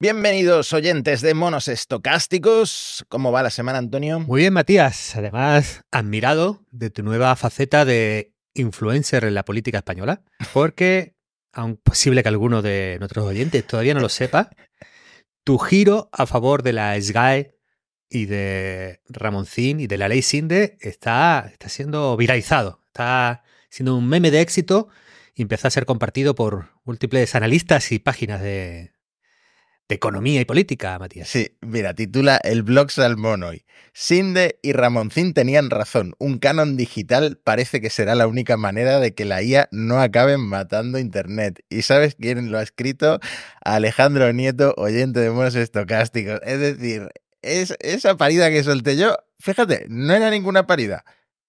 Bienvenidos oyentes de Monos Estocásticos. ¿Cómo va la semana, Antonio? Muy bien, Matías. Además, admirado de tu nueva faceta de influencer en la política española, porque, aun posible que alguno de nuestros oyentes todavía no lo sepa, tu giro a favor de la SGAE y de Ramoncín y de la ley Sinde está, está siendo viralizado, está siendo un meme de éxito y empieza a ser compartido por múltiples analistas y páginas de, de economía y política, Matías. Sí, mira, titula El blog Salmón hoy. Sinde y Ramoncín tenían razón. Un canon digital parece que será la única manera de que la IA no acabe matando Internet. ¿Y sabes quién lo ha escrito? Alejandro Nieto, oyente de monos estocásticos. Es decir, es, esa parida que solté yo, fíjate, no era ninguna parida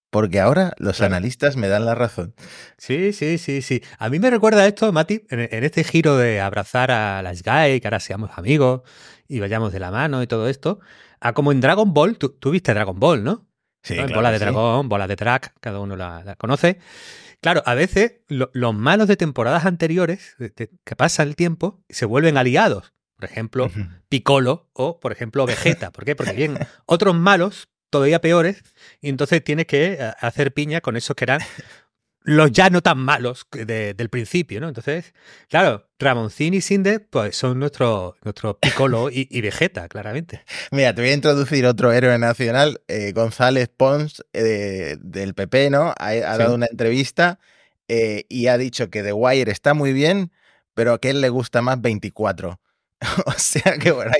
porque ahora los analistas me dan la razón. Sí, sí, sí, sí. A mí me recuerda esto, Mati, en, este giro de abrazar a las Guy, que ahora seamos amigos y vayamos de la mano y todo esto, a como en Dragon Ball, tú, viste Dragon Ball, ¿no? Sí, bola de dragón, bola de track, cada uno la, conoce. Claro, a veces los malos de temporadas anteriores, que pasa el tiempo, se vuelven aliados. Por ejemplo, Piccolo o, por ejemplo, Vegeta. ¿Por qué? Porque bien, otros malos todavía peores, y entonces tienes que eh, hacer piña con esos que eran los ya no tan malos del principio, ¿no? Entonces, claro, Ramoncín y Sinde, pues son nuestro, nuestro Piccolo y, Vegeta, claramente. Mira, te voy a introducir otro héroe nacional, eh, González Pons, eh, del PP, ¿no? Ha, dado una entrevista y ha dicho que The Wire está muy bien, pero a que él le gusta más 24. O sea que bueno,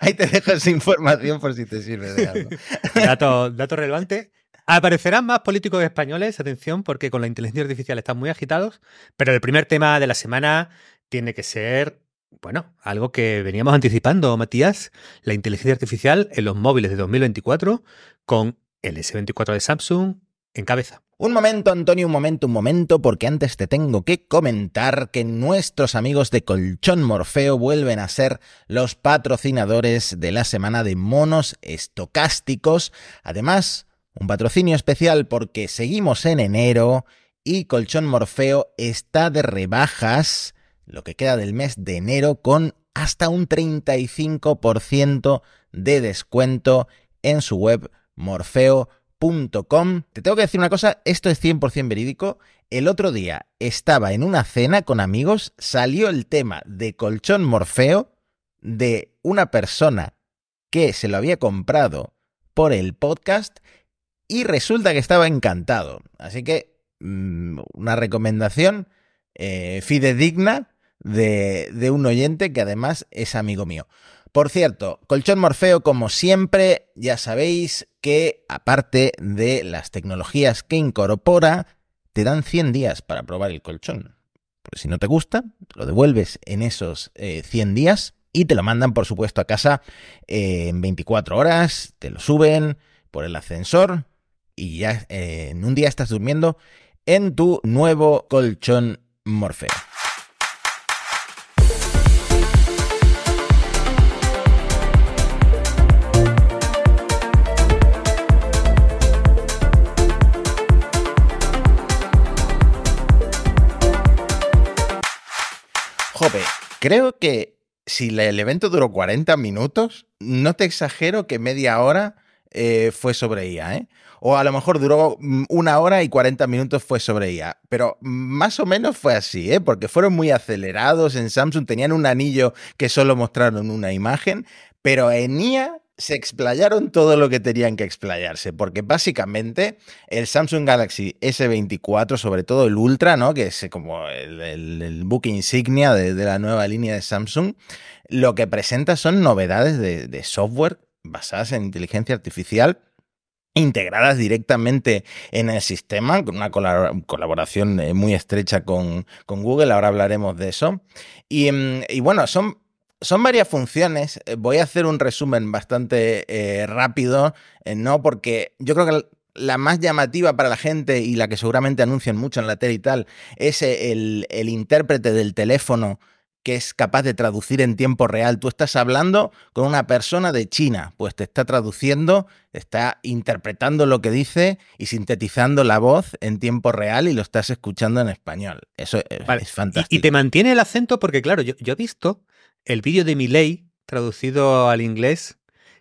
ahí te, dejo esa información por si te sirve de algo. Dato, relevante. Aparecerán más políticos españoles, atención, porque con la inteligencia artificial están muy agitados, pero el primer tema de la semana tiene que ser, bueno, algo que veníamos anticipando, Matías, la inteligencia artificial en los móviles de 2024 con el S24 de Samsung en cabeza. Un momento, Antonio, un momento, un momento, porque antes te tengo que comentar que nuestros amigos de Colchón Morfeo vuelven a ser los patrocinadores de la semana de monos estocásticos. Además, un patrocinio especial porque seguimos en enero y Colchón Morfeo está de rebajas, lo que queda del mes de enero, con hasta un 35% de descuento en su web morfeo.com te tengo que decir una cosa, esto es 100% verídico. El otro día estaba en una cena con amigos, salió el tema de colchón Morfeo de una persona que se lo había comprado por el podcast y resulta que estaba encantado. Así que mm, una recomendación eh, fidedigna de, de un oyente que además es amigo mío. Por cierto, Colchón Morfeo, como siempre, ya sabéis que aparte de las tecnologías que incorpora, te dan 100 días para probar el colchón. Si no te gusta, lo devuelves en esos 100 eh, días y te lo mandan, por supuesto, a casa eh, en 24 horas, te lo suben por el ascensor y ya eh, en un día estás durmiendo en tu nuevo colchón Morfeo. Jope, creo que si el evento duró 40 minutos, no te exagero que media hora eh, fue sobre IA, ¿eh? O a lo mejor duró mm, una hora y 40 minutos fue sobre IA. Pero más o menos fue así, ¿eh? Porque fueron muy acelerados en Samsung, tenían un anillo que solo mostraron una imagen, pero en IA se explayaron todo lo que tenían que explayarse, porque básicamente el Samsung Galaxy S24, sobre todo el Ultra, ¿no? que es como el, el, book insignia de, la nueva línea de Samsung, lo que presenta son novedades de, software basadas en inteligencia artificial integradas directamente en el sistema, con una colaboración eh, muy estrecha con, Google, ahora hablaremos de eso. Y, mm, y bueno, son son varias funciones. Eh, voy a hacer un resumen bastante eh, rápido, eh, ¿no? Porque yo creo que la más llamativa para la gente y la que seguramente anuncian mucho en la tele y tal es el, el intérprete del teléfono que es capaz de traducir en tiempo real. Tú estás hablando con una persona de China, pues te está traduciendo, está interpretando lo que dice y sintetizando la voz en tiempo real y lo estás escuchando en español. Eso es, fantástico. Y, te mantiene el acento porque, claro, yo, yo he visto el vídeo de Miley, traducido al inglés,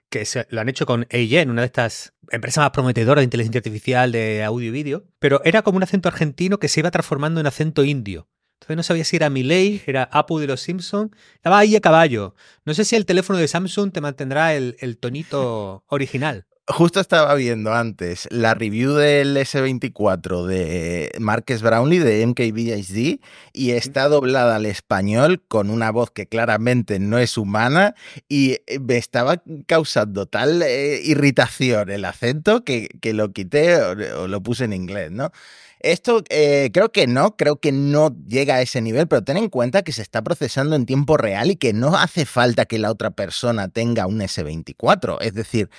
que se, lo han hecho con AIN, una de estas empresas más prometedoras de inteligencia artificial de audio y vídeo, pero era como un acento argentino que se iba transformando en acento indio. Entonces no sabía si era Miley, era Apu de los Simpsons. Estaba ahí a caballo. No sé si el teléfono de Samsung te mantendrá el tonito original. Justo estaba viendo antes la review del S24 de Marques Brownlee de MKBHD y está doblada al español con una voz que claramente no es humana y eh, me estaba causando tal eh, irritación el acento que, que lo quité o, o, lo puse en inglés, ¿no? Esto eh, creo que no, creo que no llega a ese nivel, pero ten en cuenta que se está procesando en tiempo real y que no hace falta que la otra persona tenga un S24. Es decir,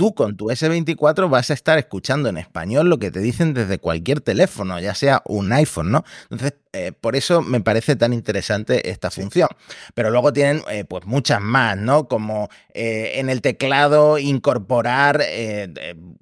tú con tu S24 vas a estar escuchando en español lo que te dicen desde cualquier teléfono, ya sea un iPhone, ¿no? Entonces, eh, por eso me parece tan interesante esta función. Pero luego tienen eh, pues muchas más, ¿no? Como eh, en el teclado incorporar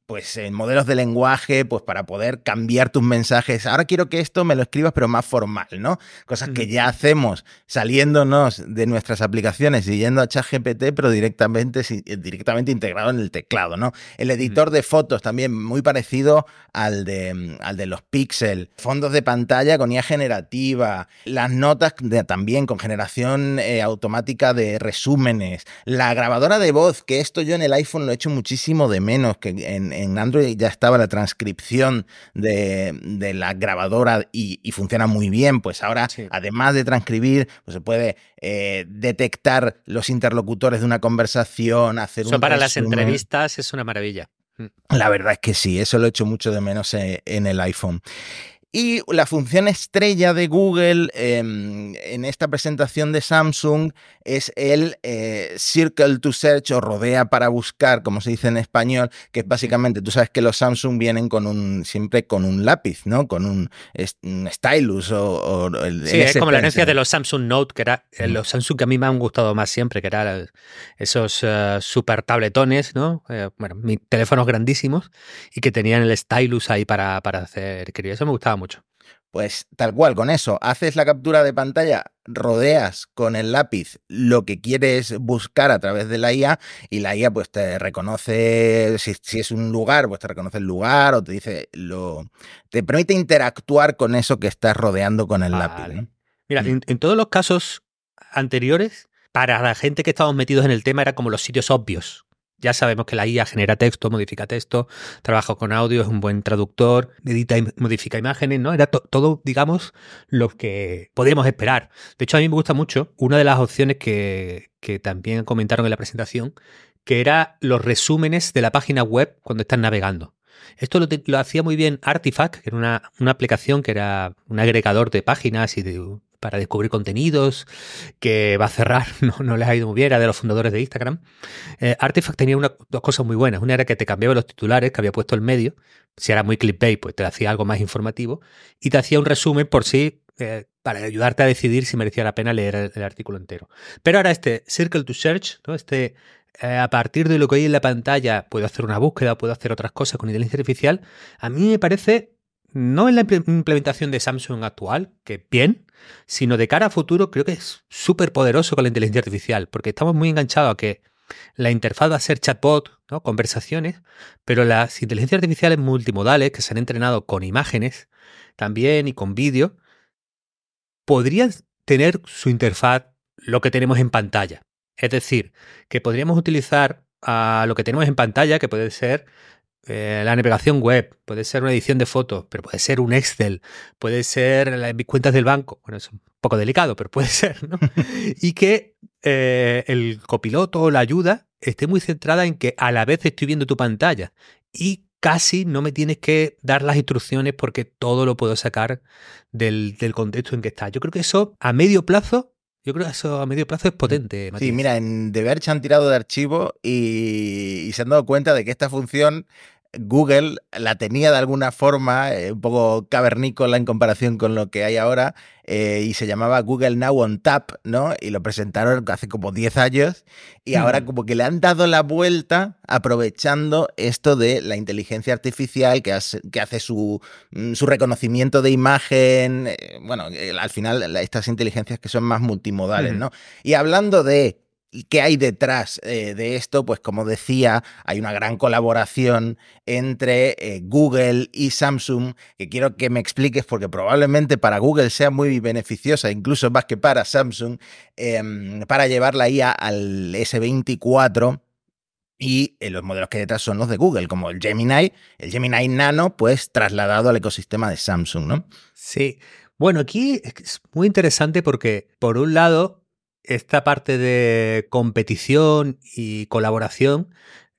pues modelos de lenguaje pues para poder cambiar tus mensajes. Ahora quiero que esto me lo escribas pero más formal, ¿no? Cosas que ya hacemos saliéndonos de nuestras aplicaciones y yendo a ChatGPT pero directamente, directamente integrado en el teclado, ¿no? El editor de fotos también muy parecido al de, al de los Pixel. Fondos de pantalla con IA generativa. Las notas también con generación eh, automática de resúmenes, la grabadora de voz, que esto yo en el iPhone lo he hecho muchísimo de menos, que en, Android ya estaba la transcripción de, la grabadora y, funciona muy bien, pues ahora además de transcribir, pues se puede eh, detectar los interlocutores de una conversación, hacer Eso para las entrevistas es una maravilla. Mm. La verdad es que sí, eso lo he hecho mucho de menos eh, en el iPhone. Y la función estrella de Google em, en esta presentación de Samsung es el eh, Circle to Search o rodea para buscar, como se dice en español, que es básicamente, tú sabes que los Samsung vienen con un siempre con un lápiz, ¿no? Con un, stylus o, el, Sí, es como la herencia de los Samsung Note, que era eh, los Samsung que a mí me han gustado más siempre, que eran esos uh, super tabletones, ¿no? bueno, mis teléfonos grandísimos y que tenían el stylus ahí para, para hacer, quería eso me gustaba mucho. Pues tal cual, con eso, haces la captura de pantalla, rodeas con el lápiz lo que quieres buscar a través de la IA y la IA pues te reconoce, si, es un lugar, pues te reconoce el lugar o te dice lo... te permite interactuar con eso que estás rodeando con el lápiz. Mira, mm. en, todos los casos anteriores, para la gente que estamos metidos en el tema era como los sitios obvios. Ya sabemos que la IA genera texto, modifica texto, trabaja con audio, es un buen traductor, edita y modifica imágenes, ¿no? Era todo, digamos, lo que podríamos esperar. De hecho, a mí me gusta mucho una de las opciones que, que también comentaron en la presentación, que era los resúmenes de la página web cuando están navegando. Esto lo, lo, hacía muy bien Artifact, que era una, una, aplicación que era un agregador de páginas y de para descubrir contenidos, que va a cerrar, no, no les ha ido muy bien, era de los fundadores de Instagram. Eh, Artifact tenía dos cosas muy buenas. Una era que te cambiaba los titulares que había puesto el medio. Si era muy clickbait, pues te hacía algo más informativo. Y te hacía un resumen por sí, eh, para ayudarte a decidir si merecía la pena leer el, artículo entero. Pero ahora este Circle to Search, ¿no? este eh, a partir de lo que hay en la pantalla, puedo hacer una búsqueda, puedo hacer otras cosas con inteligencia artificial, a mí me parece no en la implementación de Samsung actual, que bien, sino de cara a futuro creo que es súper poderoso con la inteligencia artificial, porque estamos muy enganchados a que la interfaz va a ser chatbot, ¿no? conversaciones, pero las inteligencias artificiales multimodales que se han entrenado con imágenes también y con vídeo, podrían tener su interfaz lo que tenemos en pantalla. Es decir, que podríamos utilizar a lo que tenemos en pantalla, que puede ser eh, la navegación web, puede ser una edición de fotos, pero puede ser un Excel, puede ser las cuentas del banco. Bueno, es un poco delicado, pero puede ser, ¿no? y que eh, el copiloto o la ayuda esté muy centrada en que a la vez estoy viendo tu pantalla y casi no me tienes que dar las instrucciones porque todo lo puedo sacar del, del contexto en que está. Yo creo que eso a medio plazo yo creo que eso a medio plazo es potente. Sí, mira, en The Verge han tirado de archivo y, se han dado cuenta de que esta función Google la tenía de alguna forma, eh, un poco cavernícola en comparación con lo que hay ahora, eh, y se llamaba Google Now on Tap, ¿no? Y lo presentaron hace como 10 años, y ahora como que le han dado la vuelta aprovechando esto de la inteligencia artificial que hace, que hace su, mm, su reconocimiento de imagen, eh, bueno, al final estas inteligencias que son más multimodales, ¿no? Y hablando de ¿Qué hay detrás eh, de esto? Pues como decía, hay una gran colaboración entre eh, Google y Samsung que quiero que me expliques porque probablemente para Google sea muy beneficiosa, incluso más que para Samsung, em, para llevar la IA al S24 y eh, los modelos que hay detrás son los de Google, como el Gemini, el Gemini Nano, pues trasladado al ecosistema de Samsung, ¿no? Sí. Bueno, aquí es muy interesante porque, por un lado, esta parte de competición y colaboración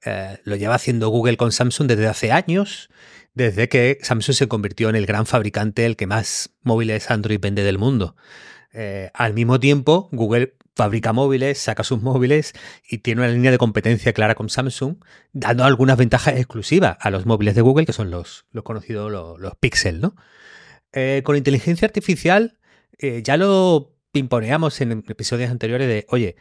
eh, lo lleva haciendo Google con Samsung desde hace años, desde que Samsung se convirtió en el gran fabricante, el que más móviles Android vende del mundo. Eh, al mismo tiempo, Google fabrica móviles, saca sus móviles y tiene una línea de competencia clara con Samsung, dando algunas ventajas exclusivas a los móviles de Google, que son los, los conocidos los, Pixel. ¿no? Eh, con inteligencia artificial ya lo pimponeamos en episodios anteriores de, oye,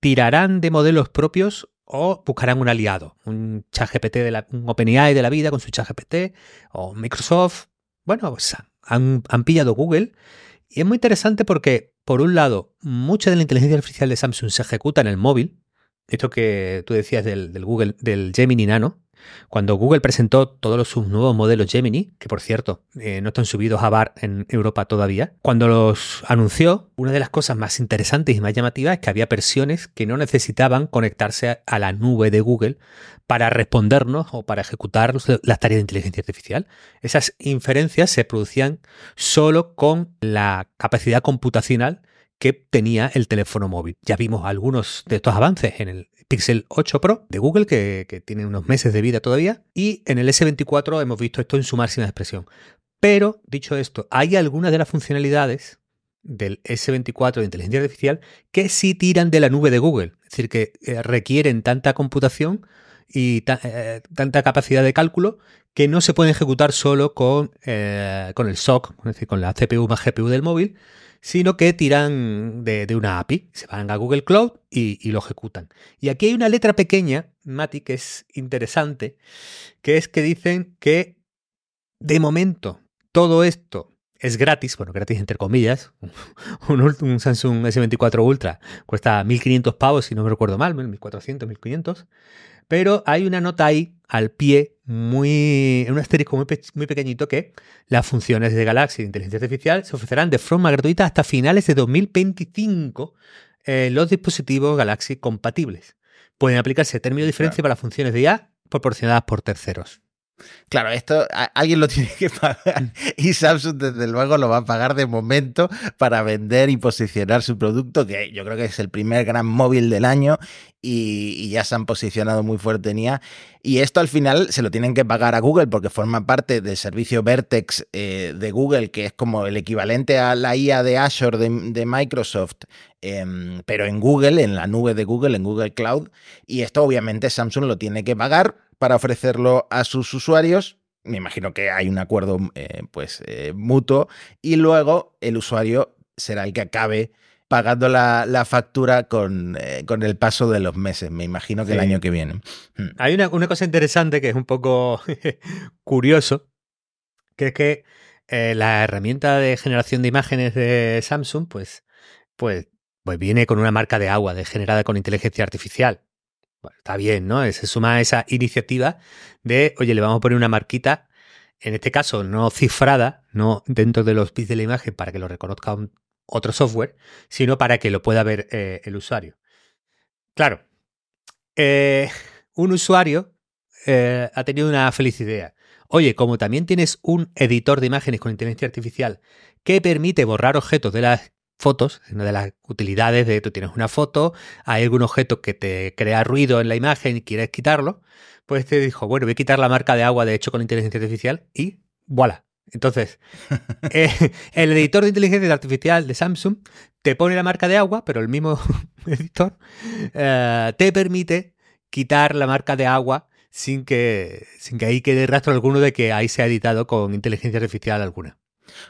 ¿tirarán de modelos propios o buscarán un aliado? Un ChatGPT de la, un OpenAI de la vida con su ChatGPT o Microsoft. Bueno, pues han, han pillado Google y es muy interesante porque, por un lado, mucha de la inteligencia artificial de Samsung se ejecuta en el móvil. Esto que tú decías del, del Google, del Gemini Nano, cuando Google presentó todos sus nuevos modelos Gemini, que por cierto eh, no están subidos a bar en Europa todavía, cuando los anunció, una de las cosas más interesantes y más llamativas es que había versiones que no necesitaban conectarse a la nube de Google para respondernos o para ejecutar las tareas de inteligencia artificial. Esas inferencias se producían solo con la capacidad computacional que tenía el teléfono móvil. Ya vimos algunos de estos avances en el Pixel 8 Pro de Google, que, tiene unos meses de vida todavía, y en el S24 hemos visto esto en su máxima expresión. Pero, dicho esto, hay algunas de las funcionalidades del S24 de inteligencia artificial que sí tiran de la nube de Google, es decir, que eh, requieren tanta computación y eh, tanta capacidad de cálculo que no se pueden ejecutar solo con, eh, con el SOC, es decir, con la CPU más GPU del móvil, sino que tiran de, una API, se van a Google Cloud y, lo ejecutan. Y aquí hay una letra pequeña, Mati, que es interesante, que es que dicen que de momento todo esto es gratis, bueno, gratis entre comillas. Un, Samsung S24 Ultra cuesta 1500 pavos, si no me recuerdo mal, 1400, 1500. Pero hay una nota ahí al pie, muy, en un asterisco muy, muy pequeñito, que las funciones de Galaxy de inteligencia artificial se ofrecerán de forma gratuita hasta finales de 2025 en los dispositivos Galaxy compatibles. Pueden aplicarse términos de diferencia para las funciones de IA proporcionadas por terceros. Claro, esto alguien lo tiene que pagar y Samsung desde luego lo va a pagar de momento para vender y posicionar su producto, que yo creo que es el primer gran móvil del año y, ya se han posicionado muy fuerte en IA. Y esto al final se lo tienen que pagar a Google porque forma parte del servicio Vertex eh, de Google, que es como el equivalente a la IA de Azure de, Microsoft, em, pero en Google, en la nube de Google, en Google Cloud. Y esto obviamente Samsung lo tiene que pagar para ofrecerlo a sus usuarios. Me imagino que hay un acuerdo eh, pues, eh, mutuo y luego el usuario será el que acabe pagando la, factura con, eh, con, el paso de los meses, me imagino que el año que viene. Hmm. Hay una, cosa interesante que es un poco curioso, que es que la herramienta de generación de imágenes de Samsung, pues, pues, pues viene con una marca de agua de generada con inteligencia artificial. Está bien, ¿no? Se suma esa iniciativa de, oye, le vamos a poner una marquita, en este caso no cifrada, no dentro de los bits de la imagen para que lo reconozca otro software, sino para que lo pueda ver eh, el usuario. Claro, eh, un usuario eh, ha tenido una feliz idea. Oye, como también tienes un editor de imágenes con inteligencia artificial que permite borrar objetos de las fotos, una de las utilidades de tú tienes una foto, hay algún objeto que te crea ruido en la imagen y quieres quitarlo, pues te dijo, bueno, voy a quitar la marca de agua de hecho con inteligencia artificial y voilà. Entonces, eh, el editor de inteligencia artificial de Samsung te pone la marca de agua, pero el mismo editor eh, te permite quitar la marca de agua sin que, sin que ahí quede rastro alguno de que ahí se ha editado con inteligencia artificial alguna.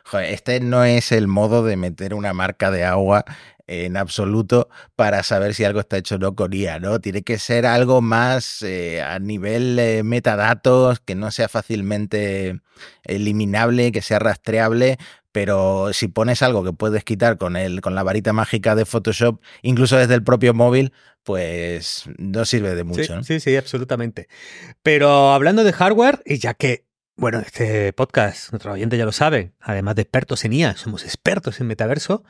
Joder, este no es el modo de meter una marca de agua en absoluto para saber si algo está hecho o no con IA, ¿no? Tiene que ser algo más eh, a nivel eh, metadatos, que no sea fácilmente eliminable, que sea rastreable, pero si pones algo que puedes quitar con, el, con la varita mágica de Photoshop, incluso desde el propio móvil, pues no sirve de mucho. Sí, ¿no? sí, sí, absolutamente. Pero hablando de hardware, y ya que, bueno, este podcast, nuestros oyentes ya lo saben, además de expertos en IA, somos expertos en metaverso,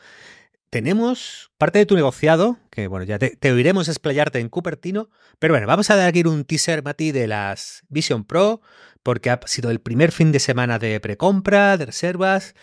tenemos parte de tu negociado, que bueno, ya te, te, oiremos explayarte en Cupertino, pero bueno, vamos a dar aquí un teaser, Mati, de las Vision Pro, porque ha sido el primer fin de semana de precompra, de reservas,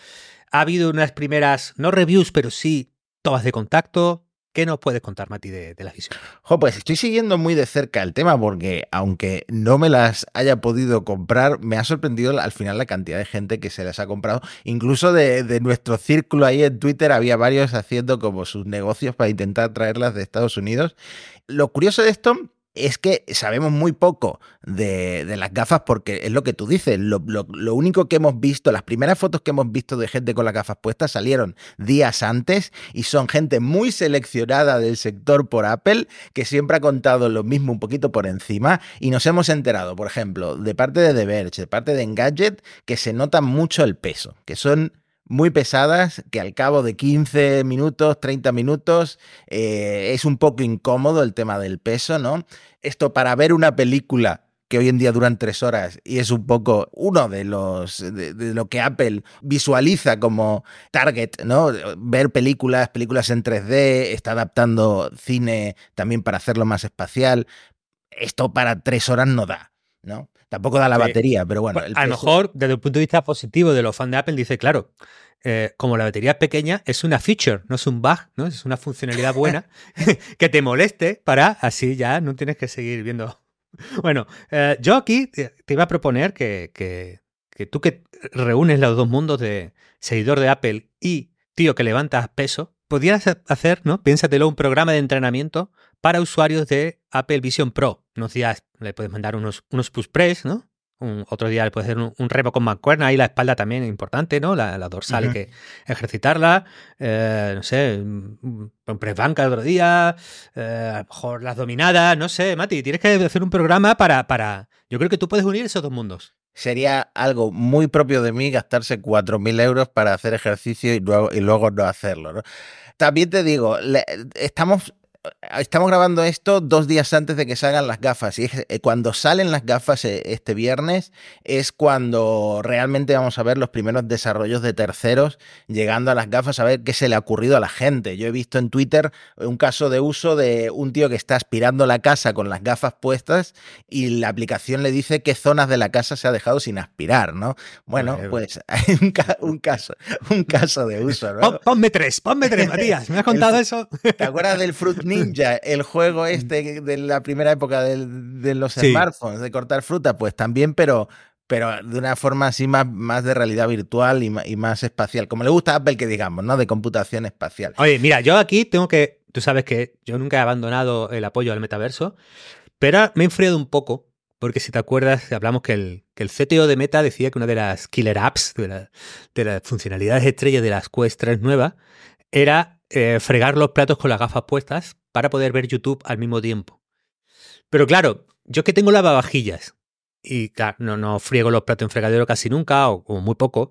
ha habido unas primeras, no reviews, pero sí tomas de contacto, ¿Qué nos puedes contar, Mati, de, de la Vision? Jo, pues estoy siguiendo muy de cerca el tema porque, aunque no me las haya podido comprar, me ha sorprendido al final la cantidad de gente que se las ha comprado. Incluso de, de nuestro círculo ahí en Twitter había varios haciendo como sus negocios para intentar traerlas de Estados Unidos. Lo curioso de esto es que sabemos muy poco de, las gafas porque es lo que tú dices, lo, lo, lo, único que hemos visto, las primeras fotos que hemos visto de gente con las gafas puestas salieron días antes y son gente muy seleccionada del sector por Apple que siempre ha contado lo mismo un poquito por encima y nos hemos enterado, por ejemplo, de parte de The Verge, de parte de Engadget, que se nota mucho el peso, que son muy pesadas que al cabo de 15 minutos, 30 minutos, eh, es un poco incómodo el tema del peso, ¿no? Esto para ver una película que hoy en día duran tres horas y es un poco uno de los de, de, lo que Apple visualiza como target, ¿no? Ver películas, películas en 3D, está adaptando cine también para hacerlo más espacial. Esto para tres horas no da, ¿no? Tampoco da la sí. batería, pero bueno. El a lo mejor, desde el punto de vista positivo de los fans de Apple, dice, claro, eh, como la batería es pequeñña, es una feature, no es un bug, ¿no? Es una funcionalidad buena que te moleste para así ya no tienes que seguir viendo. Bueno, eh, yo aquí te, te, iba a proponer que, que, que tú que reúnes los dos mundos de seguidor de Apple y tío que levantas peso, podrías hacer, ¿no? Piénsatelo, un programa de entrenamiento para usuarios de Apple Vision Pro. Unos días le puedes mandar unos, unos push press, ¿no? Un, otro día le puedes hacer un, un remo con mancuerna, ahí la espalda también es importante, ¿no? La, la dorsal uh -huh. hay que ejercitarla, eh, no sé, un press banca el otro día, eh, a lo mejor las dominadas, no sé, Mati, tienes que hacer un programa para, para... Yo creo que tú puedes unir esos dos mundos sería algo muy propio de mí gastarse 4.000 euros para hacer ejercicio y luego, y luego no hacerlo. ¿no? También te digo, le, estamos estamos grabando esto dos días antes de que salgan las gafas y eh, cuando salen las gafas eh, este viernes es cuando realmente vamos a ver los primeros desarrollos de terceros llegando a las gafas a ver qué se le ha ocurrido a la gente. Yo he visto en Twitter un caso de uso de un tío que está aspirando la casa con las gafas puestas y la aplicación le dice qué zonas de la casa se ha dejado sin aspirar, ¿no? Bueno, pues hay un, ca un caso, un caso de uso, ¿no? Ponme tres, ponme tres, Matías. ¿Me has contado el, eso? ¿Te acuerdas del Fruit Ninja, el juego este de la primera época de, de los sí. smartphones, de cortar fruta, pues también, pero, pero de una forma así más, más de realidad virtual y más, y más, espacial, como le gusta a Apple que digamos, ¿no? De computación espacial. Oye, mira, yo aquí tengo que, tú sabes que yo nunca he abandonado el apoyo al metaverso, pero me he enfriado un poco, porque si te acuerdas, hablamos que el, que el CTO de Meta decía que una de las killer apps, de, la, de las funcionalidades estrellas de las Quest 3 nuevas, era eh, fregar los platos con las gafas puestas para poder ver YouTube al mismo tiempo. Pero claro, yo que tengo lavavajillas y claro, no, no friego los platos en fregadero casi nunca o, o muy poco,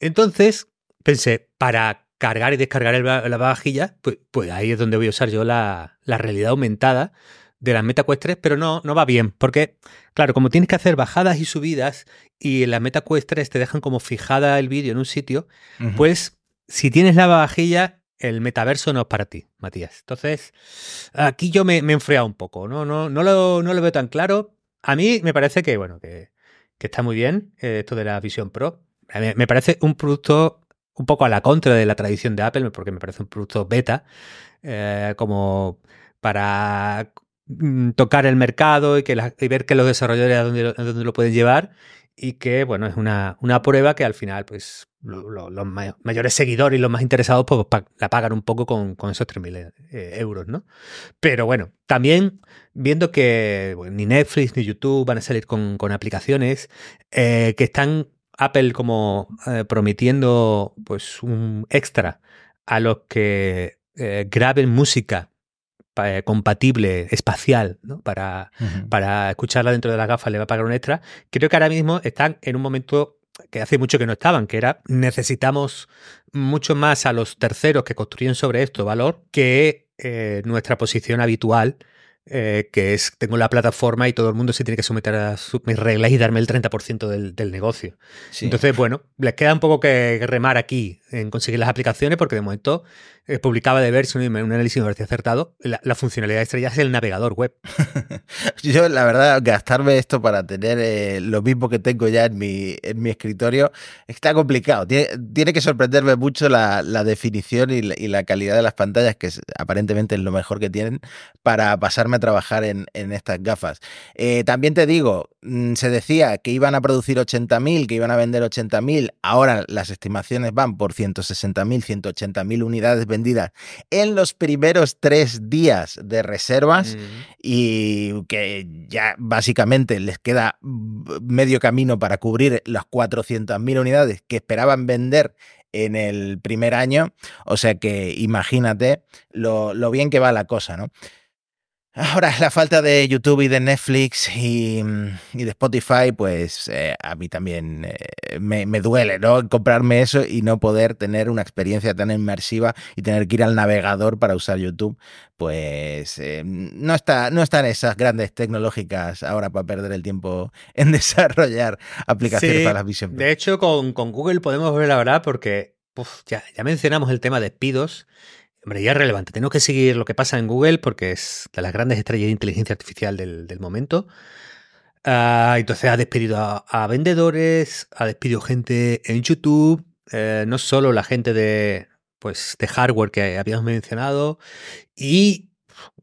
entonces pensé, para cargar y descargar el lavavajillas, pues, pues ahí es donde voy a usar yo la, la realidad aumentada de las MetaQuest 3, pero no, no va bien, porque, claro, como tienes que hacer bajadas y subidas y en las MetaQuest 3 te dejan como fijada el vídeo en un sitio, uh -huh. pues si tienes lavavajilla, el metaverso no es para ti, Matías. Entonces, aquí yo me, me he enfriado un poco, ¿no? No, no, lo, no lo veo tan claro. A mí me parece que, bueno, que, está muy bien eh, esto de la Vision Pro. Me, parece un producto un poco a la contra de la tradición de Apple, porque me parece un producto beta, eh, como para mm, tocar el mercado y, que ver que los desarrolladores a dónde, dónde, lo pueden llevar y que, bueno, es una, una prueba que al final, pues, los mayores seguidores y los más interesados pues, la pagan un poco con, esos 3.000 eh, euros, ¿no? Pero bueno, también viendo que ni Netflix ni YouTube van a salir con, aplicaciones eh, que están Apple como eh, prometiendo pues un extra a los que graben música compatible espacial ¿no? para, para escucharla dentro de la gafa le va a pagar un extra. Creo que ahora mismo están en un momento que hace mucho que no estaban, que era necesitamos mucho más a los terceros que construyen sobre esto valor que eh, nuestra posición habitual eh, que es tengo la plataforma y todo el mundo se tiene que someter a mis reglas y darme el 30% del, del negocio. Entonces, bueno, les queda un poco que remar aquí en conseguir las aplicaciones porque de momento eh, publicaba de ver, un, un análisis me parecía acertado, la, funcionalidad estrella es el navegador web. Yo, la verdad, gastarme esto para tener eh, lo mismo que tengo ya en mi, en mi escritorio está complicado. Tiene, tiene que sorprenderme mucho la, la definición y la, calidad de las pantallas, que aparentemente es lo mejor que tienen, para pasarme a trabajar en, en estas gafas. Eh, también te digo, se decía que iban a producir 80.000, que iban a vender 80.000, ahora las estimaciones van por 160.000, 180.000 unidades vendidas en los primeros tres días de reservas y que ya básicamente les queda medio camino para cubrir las 400.000 unidades que esperaban vender en el primer año. O sea que imagínate lo, lo bien que va la cosa, ¿no? Ahora, la falta de YouTube y de Netflix y, de Spotify, pues eh, a mí también eh, me, duele, ¿no? Comprarme eso y no poder tener una experiencia tan inmersiva y tener que ir al navegador para usar YouTube, pues eh, no, está, no están esas grandes tecnológicas ahora para perder el tiempo en desarrollar aplicaciones para las Vision De hecho, con, Google podemos ver la verdad porque ya, ya mencionamos el tema de despidos Hombre, ya es relevante. Tenemos que seguir lo que pasa en Google porque es de las grandes estrellas de inteligencia artificial del, momento. Ah, entonces ha despedido a, vendedores, ha despedido gente en YouTube, eh, no solo la gente de, pues, de hardware que habíamos mencionado. Y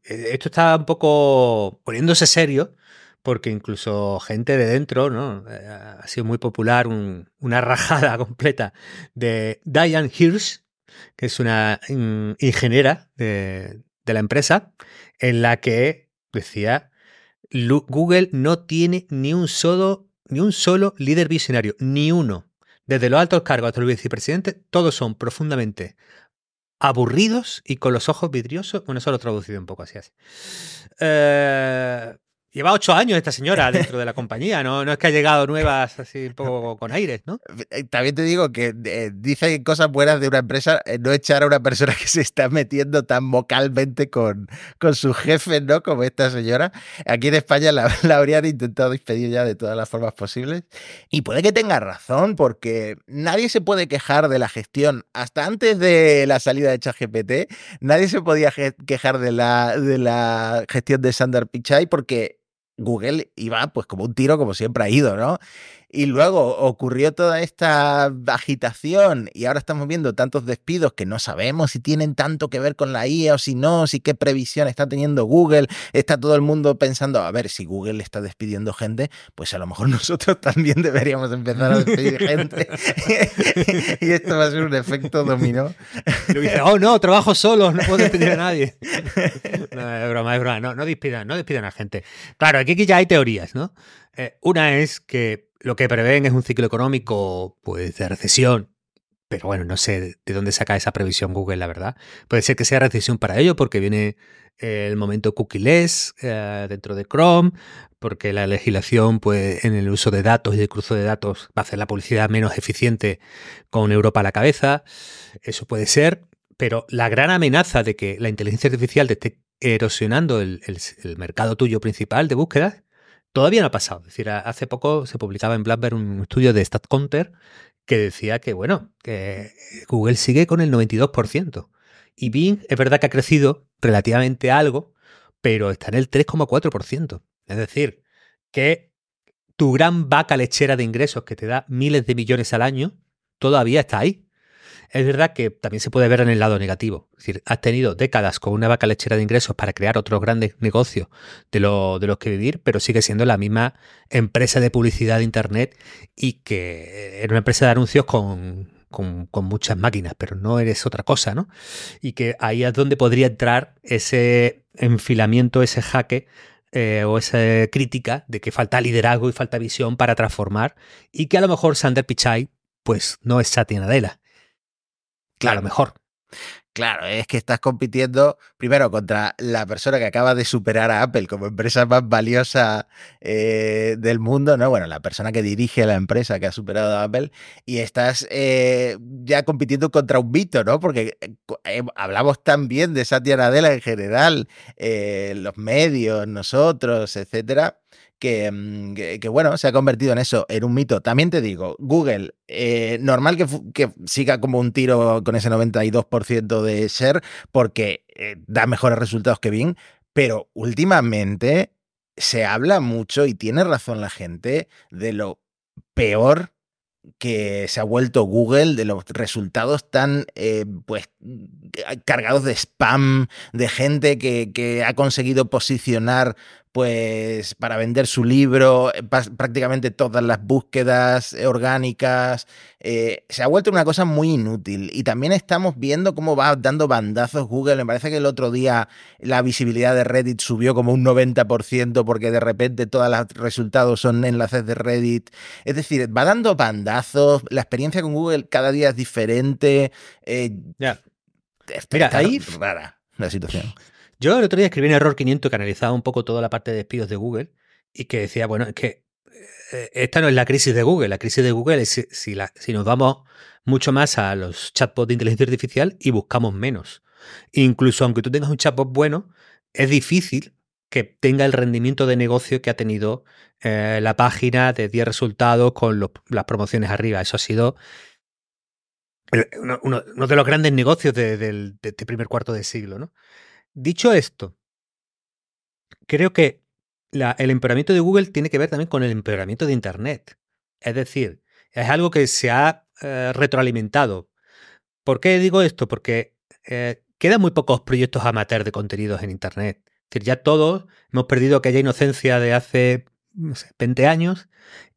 eh, esto está un poco poniéndose serio porque incluso gente de dentro, ¿no? Eh, ha sido muy popular una rajada completa de Diane Hirsch, que es una ingeniera de, la empresa, en la que decía, Google no tiene ni un solo, ni un solo líder visionario, ni uno. Desde los altos cargos hasta el vicepresidente, todos son profundamente aburridos y con los ojos vidriosos. Bueno, eso lo he traducido un poco así. así. Eh, Lleva ocho años esta señora dentro de la compañía, ¿no? No es que ha llegado nuevas así un poco con aires, ¿no? Eh, también te digo que eh, dice cosas buenas de una empresa, eh, no echar a una persona que se está metiendo tan vocalmente con, con su jefe, ¿no? Como esta señora. Aquí en España la, la, habrían intentado despedir ya de todas las formas posibles. Y puede que tenga razón, porque nadie se puede quejar de la gestión. Hasta antes de la salida de ChatGPT, nadie se podía quejar de la, de la gestión de Sander Pichai porque Google iba pues como un tiro, como siempre ha ido, ¿no? Y luego ocurrió toda esta agitación y ahora estamos viendo tantos despidos que no sabemos si tienen tanto que ver con la IA o si no, si qué previsión está teniendo Google. Está todo el mundo pensando, a ver, si Google está despidiendo gente, pues a lo mejor nosotros también deberíamos empezar a despedir gente. y esto va a ser un efecto dominó. oh no, trabajo solo, no puedo despedir a nadie. No, es broma, es broma. No, no despidan, no despidan a gente. Claro, aquí ya hay teorías, ¿no? Eh, una es que lo que prevén es un ciclo económico pues, de recesión. Pero bueno, no sé de dónde saca esa previsión Google, la verdad. Puede ser que sea recesión para ello, porque viene el momento cookieless eh, dentro de Chrome, porque la legislación pues, en el uso de datos y el cruzo de datos va a hacer la publicidad menos eficiente con Europa a la cabeza. Eso puede ser, pero la gran amenaza de que la inteligencia artificial te esté erosionando el mercado tuyo principal de búsqueda Todavía no ha pasado. Es decir, hace poco se publicaba en Bloomberg un estudio de StatCounter que decía que, bueno, que Google sigue con el 92%. Y Bing es verdad que ha crecido relativamente algo, pero está en el 3,4%. Es decir, que tu gran vaca lechera de ingresos que te da miles de millones al año todavía está ahí. Es verdad que también se puede ver en el lado negativo. Es decir, has tenido décadas con una vaca lechera de ingresos para crear otros grandes negocios de, lo, los que vivir, pero sigue siendo la misma empresa de publicidad de Internet y que era una empresa de anuncios con, con, muchas máquinas, pero no eres otra cosa, ¿no? Y que ahí es donde podría entrar ese enfilamiento, ese jaque eh, o esa crítica de que falta liderazgo y falta visión para transformar y que a lo mejor Sander Pichai pues no es Satya Nadella. Claro, mejor. Claro, es que estás compitiendo primero contra la persona que acaba de superar a Apple como empresa más valiosa eh, del mundo, ¿no? Bueno, la persona que dirige la empresa que ha superado a Apple y estás eh, ya compitiendo contra un mito, ¿no? Porque eh, hablamos también de Satya Nadella en general, los medios, nosotros, etcétera. Mm, que, bueno, se ha convertido en eso, en un mito. También te digo, Google, eh, normal que, siga como un tiro con ese 92% de ser, porque eh, da mejores resultados que Bing, pero últimamente se habla mucho y tiene razón la gente de lo peor que se ha vuelto Google de los resultados tan eh, pues cargados de spam, de gente que, que, ha conseguido posicionar pues para vender su libro, eh, prácticamente todas las búsquedas orgánicas, eh, se ha vuelto una cosa muy inútil. Y también estamos viendo cómo va dando bandazos Google. Me parece que el otro día la visibilidad de Reddit subió como un 90% porque de repente todos los resultados son enlaces de Reddit. Es decir, va dando bandazos, la experiencia con Google cada día es diferente. Eh, ya. Mira, ahí rara la situación. Yo el otro día escribí en Error 500 que analizaba un poco toda la parte de despidos de Google y que decía, bueno, es que eh, esta no es la crisis de Google, la crisis de Google es si, nos vamos mucho más a los chatbots de inteligencia artificial y buscamos menos. Incluso aunque tú tengas un chatbot bueno, es difícil que tenga el rendimiento de negocio que ha tenido eh, la página de 10 resultados con las promociones arriba. Eso ha sido uno, de los grandes negocios de, este primer cuarto de siglo. ¿no? Dicho esto, creo que el empeoramiento de Google tiene que ver también con el empeoramiento de Internet. Es decir, es algo que se ha eh, retroalimentado. ¿Por qué digo esto? Porque eh, quedan muy pocos proyectos amateur de contenidos en Internet. Es decir, ya todos hemos perdido aquella inocencia de hace 20 años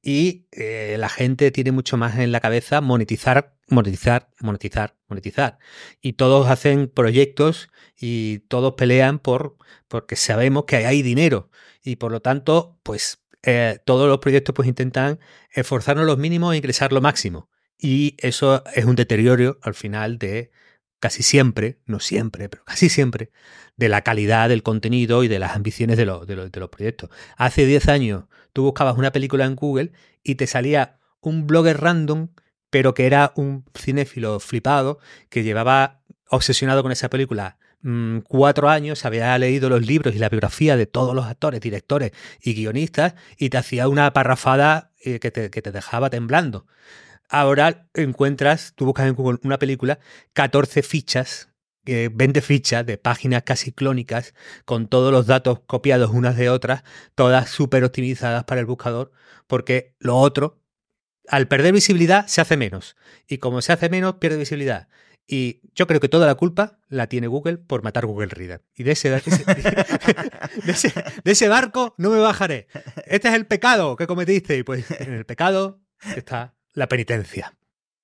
y eh, la gente tiene mucho más en la cabeza monetizar, monetizar, monetizar, monetizar. Y todos hacen proyectos y todos pelean por porque sabemos que hay dinero y por lo tanto, pues eh, todos los proyectos pues intentan esforzarnos los mínimos e ingresar lo máximo. Y eso es un deterioro al final de casi siempre, no siempre, pero casi siempre, de la calidad del contenido y de las ambiciones de, de, los proyectos. Hace 10 años tú buscabas una película en Google y te salía un blogger random, pero que era un cinéfilo flipado que llevaba obsesionado con esa película mm, cuatro años, había leído los libros y la biografía de todos los actores, directores y guionistas y te hacía una parrafada eh, que, te, que te dejaba temblando. Ahora encuentras, tú buscas en Google una película, 14 fichas 20 fichas de páginas casi clónicas con todos los datos copiados unas de otras, todas súper optimizadas para el buscador, porque lo otro, al perder visibilidad, se hace menos. Y como se hace menos, pierde visibilidad. Y yo creo que toda la culpa la tiene Google por matar Google Reader. Y de ese, de ese, de ese barco no me bajaré. Este es el pecado que cometiste. Y pues en el pecado está la penitencia.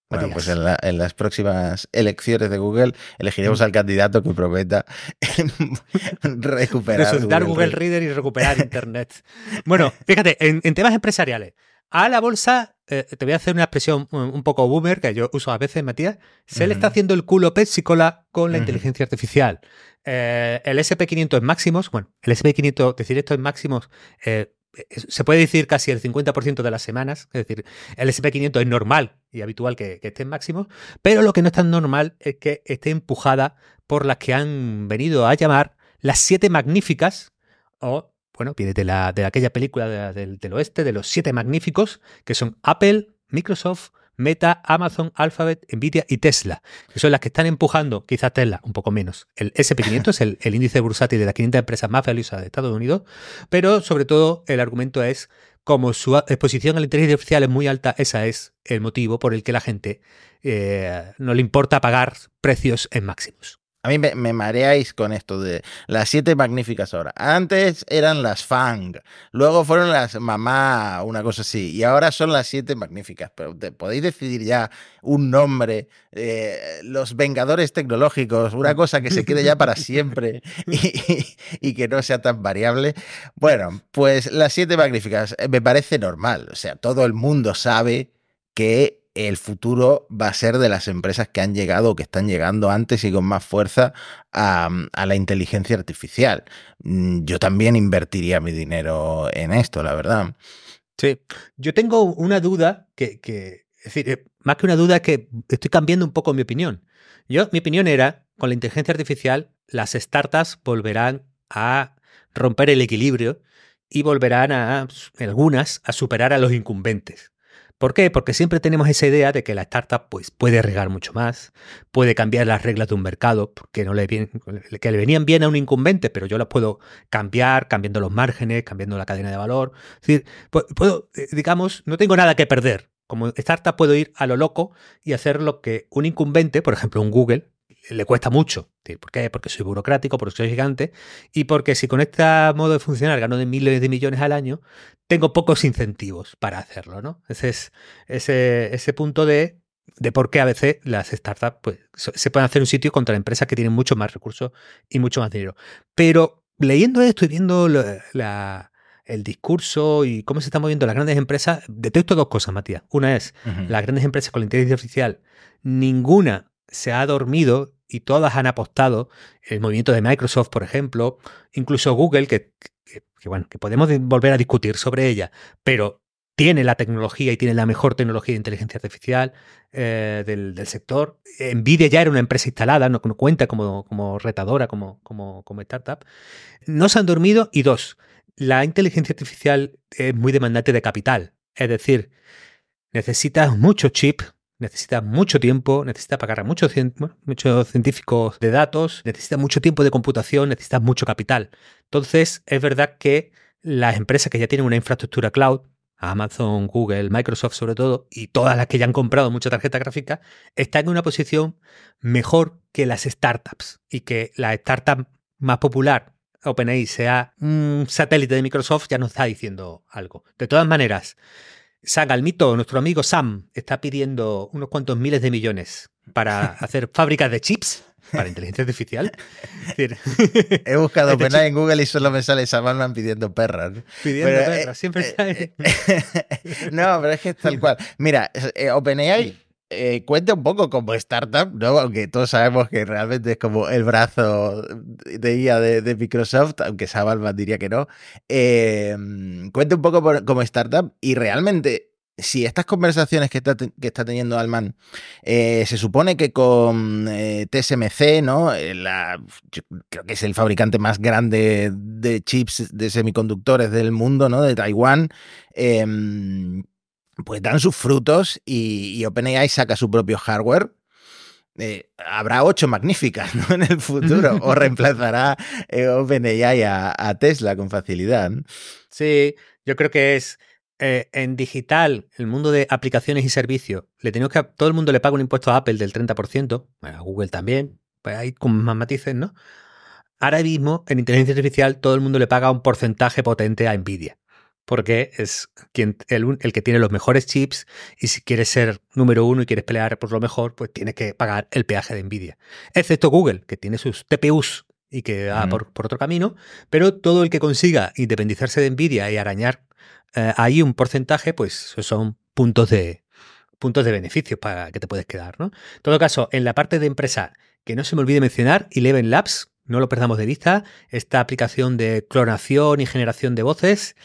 Bueno, pues en, las próximas elecciones de Google elegiremos al candidato que prometa recuperar. Google, Reader. y recuperar Internet. bueno, fíjate, en, temas empresariales, a la bolsa, eh, te voy a hacer una expresión un poco boomer que yo uso a veces, Matías, se le está haciendo el culo Pepsi Cola con la inteligencia artificial. Eh, el SP500 en máximos, bueno, el SP500, decir esto en máximos, eh, se puede decir casi el 50% de las semanas, es decir, el SP500 es normal y habitual que, esté en máximo, pero lo que no es tan normal es que esté empujada por las que han venido a llamar las siete magníficas, o, bueno, viene de, la, de aquella película del oeste, de los siete magníficos, que son Apple, Microsoft, Meta, Amazon, Alphabet, Nvidia y Tesla, que son las que están empujando, quizás Tesla un poco menos. El SP500 es el, índice bursátil de las 500 empresas más valiosas de Estados Unidos, pero sobre todo el argumento es como su exposición a la inteligencia es muy alta, ese es el motivo por el que la gente eh, no le importa pagar precios en máximos. A mí me, mareáis con esto de las siete magníficas ahora. Antes eran las Fang, luego fueron las Mamá, una cosa así, y ahora son las siete magníficas. Pero podéis decidir ya un nombre, eh, los Vengadores Tecnológicos, una cosa que se quede ya para siempre y, y, que no sea tan variable. Bueno, pues las siete magníficas eh, me parece normal. O sea, todo el mundo sabe que el futuro va a ser de las empresas que han llegado o que están llegando antes y con más fuerza a, la inteligencia artificial. Mm, yo también invertiría mi dinero en esto, la verdad. Sí, yo tengo una duda que, es decir, eh, más que una duda que estoy cambiando un poco mi opinión. Yo, mi opinión era, con la inteligencia artificial, las startups volverán a romper el equilibrio y volverán a, algunas, a superar a los incumbentes. ¿Por qué? Porque siempre tenemos esa idea de que la startup pues, puede regar mucho más, puede cambiar las reglas de un mercado, porque no le que le venían bien a un incumbente, pero yo las puedo cambiar, cambiando los márgenes, cambiando la cadena de valor. Es decir, puedo, eh, digamos, no tengo nada que perder. Como startup puedo ir a lo loco y hacer lo que un incumbente, por ejemplo un Google, le cuesta mucho. ¿Por qué? Porque soy burocrático, porque soy gigante y porque si con este modo de funcionar gano de miles de millones al año, tengo pocos incentivos para hacerlo, ¿no? Ese es ese, ese punto de, de por qué a veces las startups pues, se pueden hacer un sitio contra empresas que tienen mucho más recursos y mucho más dinero. Pero leyendo esto y viendo el discurso y cómo se están moviendo las grandes empresas, detecto dos cosas, Matías. Una es, las grandes empresas con la inteligencia artificial, ninguna se ha dormido y todas han apostado. El movimiento de Microsoft, por ejemplo, incluso Google, que, bueno, que podemos volver a discutir sobre ella, pero tiene la tecnología y tiene la mejor tecnología de inteligencia artificial eh, del, sector. Nvidia ya era una empresa instalada, no, cuenta como, como retadora, como, como, como startup. No se han dormido y dos, la inteligencia artificial es muy demandante de capital. Es decir, necesitas mucho chip, necesita mucho tiempo, necesita pagar a muchos, científicos de datos, necesita mucho tiempo de computación, necesita mucho capital. Entonces, es verdad que las empresas que ya tienen una infraestructura cloud, Amazon, Google, Microsoft sobre todo, y todas las que ya han comprado mucha tarjeta gráfica, están en una posición mejor que las startups. Y que la startup más popular, OpenAI, sea un satélite de Microsoft, ya nos está diciendo algo. De todas maneras, Sagalmito, nuestro amigo Sam, está pidiendo unos cuantos miles de millones para hacer fábricas de chips para inteligencia artificial. He buscado OpenAI en Google y solo me sale Sam pidiendo perras. Pidiendo perras, eh, siempre eh, sale. Eh, no, pero es que es tal cual. Mira, OpenAI cuenta un poco como startup, ¿no? Aunque todos sabemos que realmente es como el brazo de IA de, Microsoft, aunque Sam diría que no. cuenta un poco como startup y realmente si estas conversaciones que está, que está teniendo Alman eh, se supone que con eh, TSMC, ¿no? Eh, creo que es el fabricante más grande de chips de semiconductores del mundo, ¿no? De Taiwán. Em, pues dan sus frutos y, OpenAI saca su propio hardware. habrá ocho magníficas ¿no? en el futuro o reemplazará OpenAI a, a Tesla con facilidad. Sí, yo creo que es eh, en digital, el mundo de aplicaciones y servicios, le tenemos que todo el mundo le paga un impuesto a Apple del 30%, a Google también, pues hay con más matices, ¿no? Ahora mismo, en inteligencia artificial, todo el mundo le paga un porcentaje potente a Nvidia, porque es quien, el, el que tiene los mejores chips y si quieres ser número uno y quieres pelear por lo mejor, pues tienes que pagar el peaje de Nvidia. Excepto Google, que tiene sus TPUs y que va por, por, otro camino, pero todo el que consiga independizarse de Nvidia y arañar eh, ahí un porcentaje, pues son puntos de, puntos de beneficios para que te puedes quedar. ¿no? En todo caso, en la parte de empresa, que no se me olvide mencionar, Eleven Labs, no lo perdamos de vista, esta aplicación de clonación y generación de voces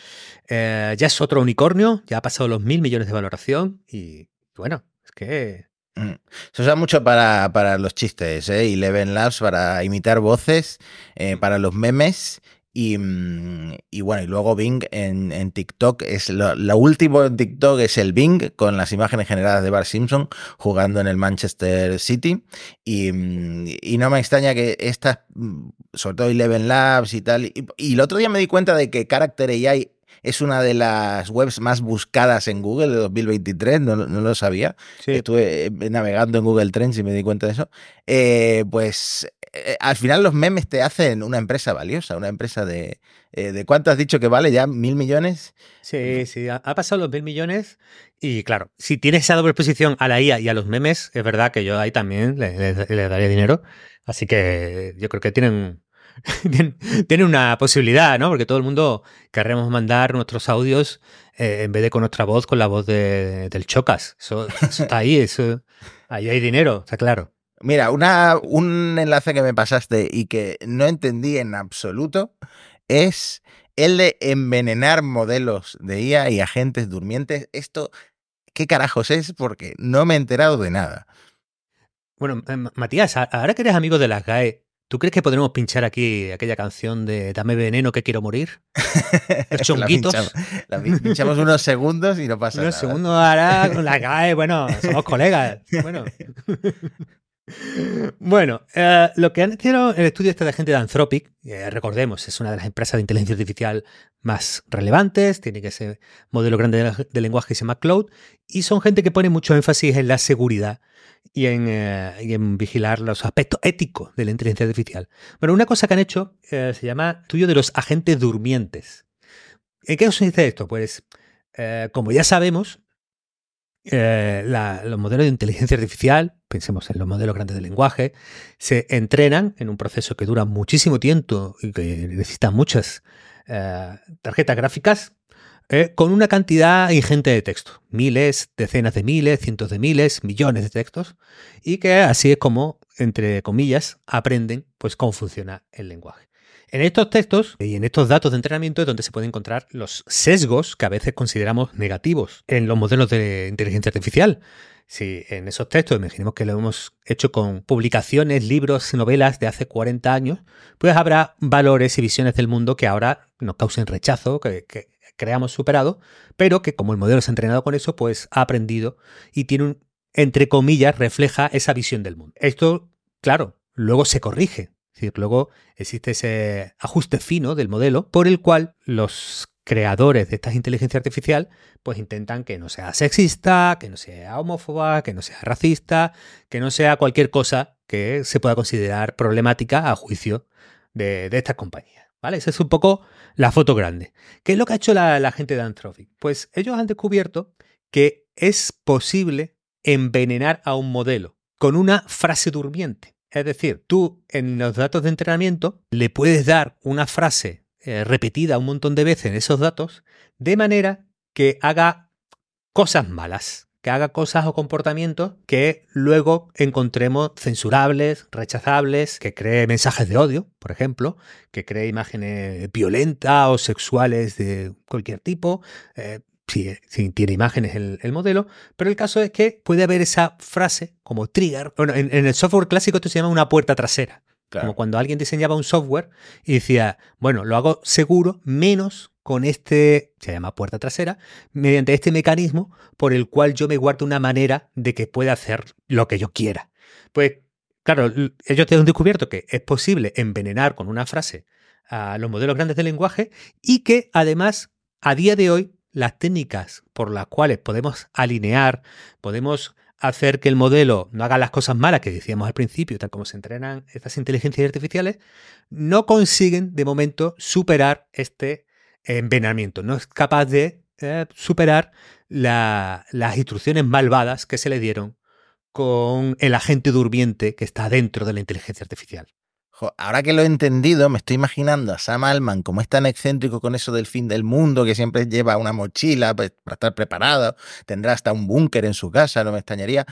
eh, ya es otro unicornio, ya ha pasado los mil millones de valoración y bueno, es que mm. se usa mucho para, para los chistes, ¿eh? Eleven Labs para imitar voces, eh, para los memes Mm, y, bueno, y luego Bing en, TikTok es lo, último en TikTok es el Bing con las imágenes generadas de Bart Simpson jugando en el Manchester City. Y, mm, no me extraña que estas, mm, sobre todo Eleven Labs y tal. Y, el otro día me di cuenta de que Character AI es una de las webs más buscadas en Google de 2023, no, no lo sabía. Estuve eh, navegando en Google Trends y me di cuenta de eso. Eh, pues eh, al final los memes te hacen una empresa valiosa, una empresa de... ¿De cuánto has dicho que vale ya? ¿Mil millones? Sí, sí, ha, pasado los mil millones y claro, si tienes esa doble exposición a la IA y a los memes, es verdad que yo ahí también le, le daría dinero. Así que yo creo que tienen tiene una posibilidad, ¿no? Porque todo el mundo querremos mandar nuestros audios eh, en vez de con nuestra voz, con la voz de, del Chocas. Eso, está ahí, eso, ahí hay dinero, está claro. Mira, una, un enlace que me pasaste y que no entendí en absoluto es el de envenenar modelos de IA y agentes durmientes. Esto, ¿qué carajos es? Porque no me he enterado de nada. Bueno, eh, Matías, ahora que eres amigo de las GAE, ¿Tú crees que podremos pinchar aquí aquella canción de Dame veneno que quiero morir? Los chunguitos. la pinchamos, unos segundos y no pasa nada. Unos segundos ahora la bueno, somos colegas. Bueno. Bueno, eh, lo que han hecho el estudio este de gente de Anthropic, recordemos, es una de las empresas de inteligencia artificial más relevantes, tiene que ser modelo grande de, lenguaje que se llama Cloud, y son gente que pone mucho énfasis en la seguridad eh, y en, vigilar los aspectos éticos de la inteligencia artificial. Bueno, una cosa que han hecho eh, se llama estudio de los agentes durmientes. ¿En qué consiste esto? Pues, eh, como ya sabemos, los modelos de inteligencia artificial, pensemos en los modelos grandes de lenguaje, se entrenan en un proceso que dura muchísimo tiempo y que necesita muchas tarjetas gráficas eh, con una cantidad ingente de texto, miles, decenas de miles, cientos de miles, millones de textos, y que así es como, entre comillas, aprenden pues cómo funciona el lenguaje. En estos textos y en estos datos de entrenamiento es donde se pueden encontrar los sesgos que a veces consideramos negativos en los modelos de inteligencia artificial. Si en esos textos, imaginemos que lo hemos hecho con publicaciones, libros, novelas de hace 40 años, pues habrá valores y visiones del mundo que ahora nos causen rechazo, que, que creamos superado, pero que como el modelo se ha entrenado con eso, pues ha aprendido y tiene un, entre comillas, refleja esa visión del mundo. Esto, claro, luego se corrige. Decir, luego existe ese ajuste fino del modelo por el cual los creadores de esta inteligencia artificial pues intentan que no sea sexista, que no sea homófoba, que no sea racista, que no sea cualquier cosa que se pueda considerar problemática a juicio de, estas compañías. ¿Vale? Esa es un poco la foto grande. ¿Qué es lo que ha hecho la, gente de Anthropic? Pues ellos han descubierto que es posible envenenar a un modelo con una frase durmiente. Es decir, tú en los datos de entrenamiento le puedes dar una frase eh, repetida un montón de veces en esos datos de manera que haga cosas malas que haga cosas o comportamientos que luego encontremos censurables, rechazables, que cree mensajes de odio, por ejemplo, que cree imágenes violentas o sexuales de cualquier tipo. Eh, si, tiene imágenes el, el, modelo, pero el caso es que puede haber esa frase como trigger. Bueno, en, en el software clásico esto se llama una puerta trasera. Como cuando alguien diseñaba un software y decía, bueno, lo hago seguro menos con este, se llama puerta trasera, mediante este mecanismo por el cual yo me guardo una manera de que pueda hacer lo que yo quiera. Pues claro, ellos han descubierto que es posible envenenar con una frase a los modelos grandes de lenguaje y que además a día de hoy las técnicas por las cuales podemos alinear, podemos hacer que el modelo no haga las cosas malas que decíamos al principio, tal como se entrenan estas inteligencias artificiales, no consiguen de momento superar este envenenamiento, no es capaz de eh, superar las instrucciones malvadas que se le dieron con el agente durmiente que está dentro de la inteligencia artificial. Ahora que lo he entendido, me estoy imaginando a Sam Altman como es tan excéntrico con eso del fin del mundo, que siempre lleva una mochila pues, para estar preparado, tendrá hasta un búnker en su casa, no me extrañaría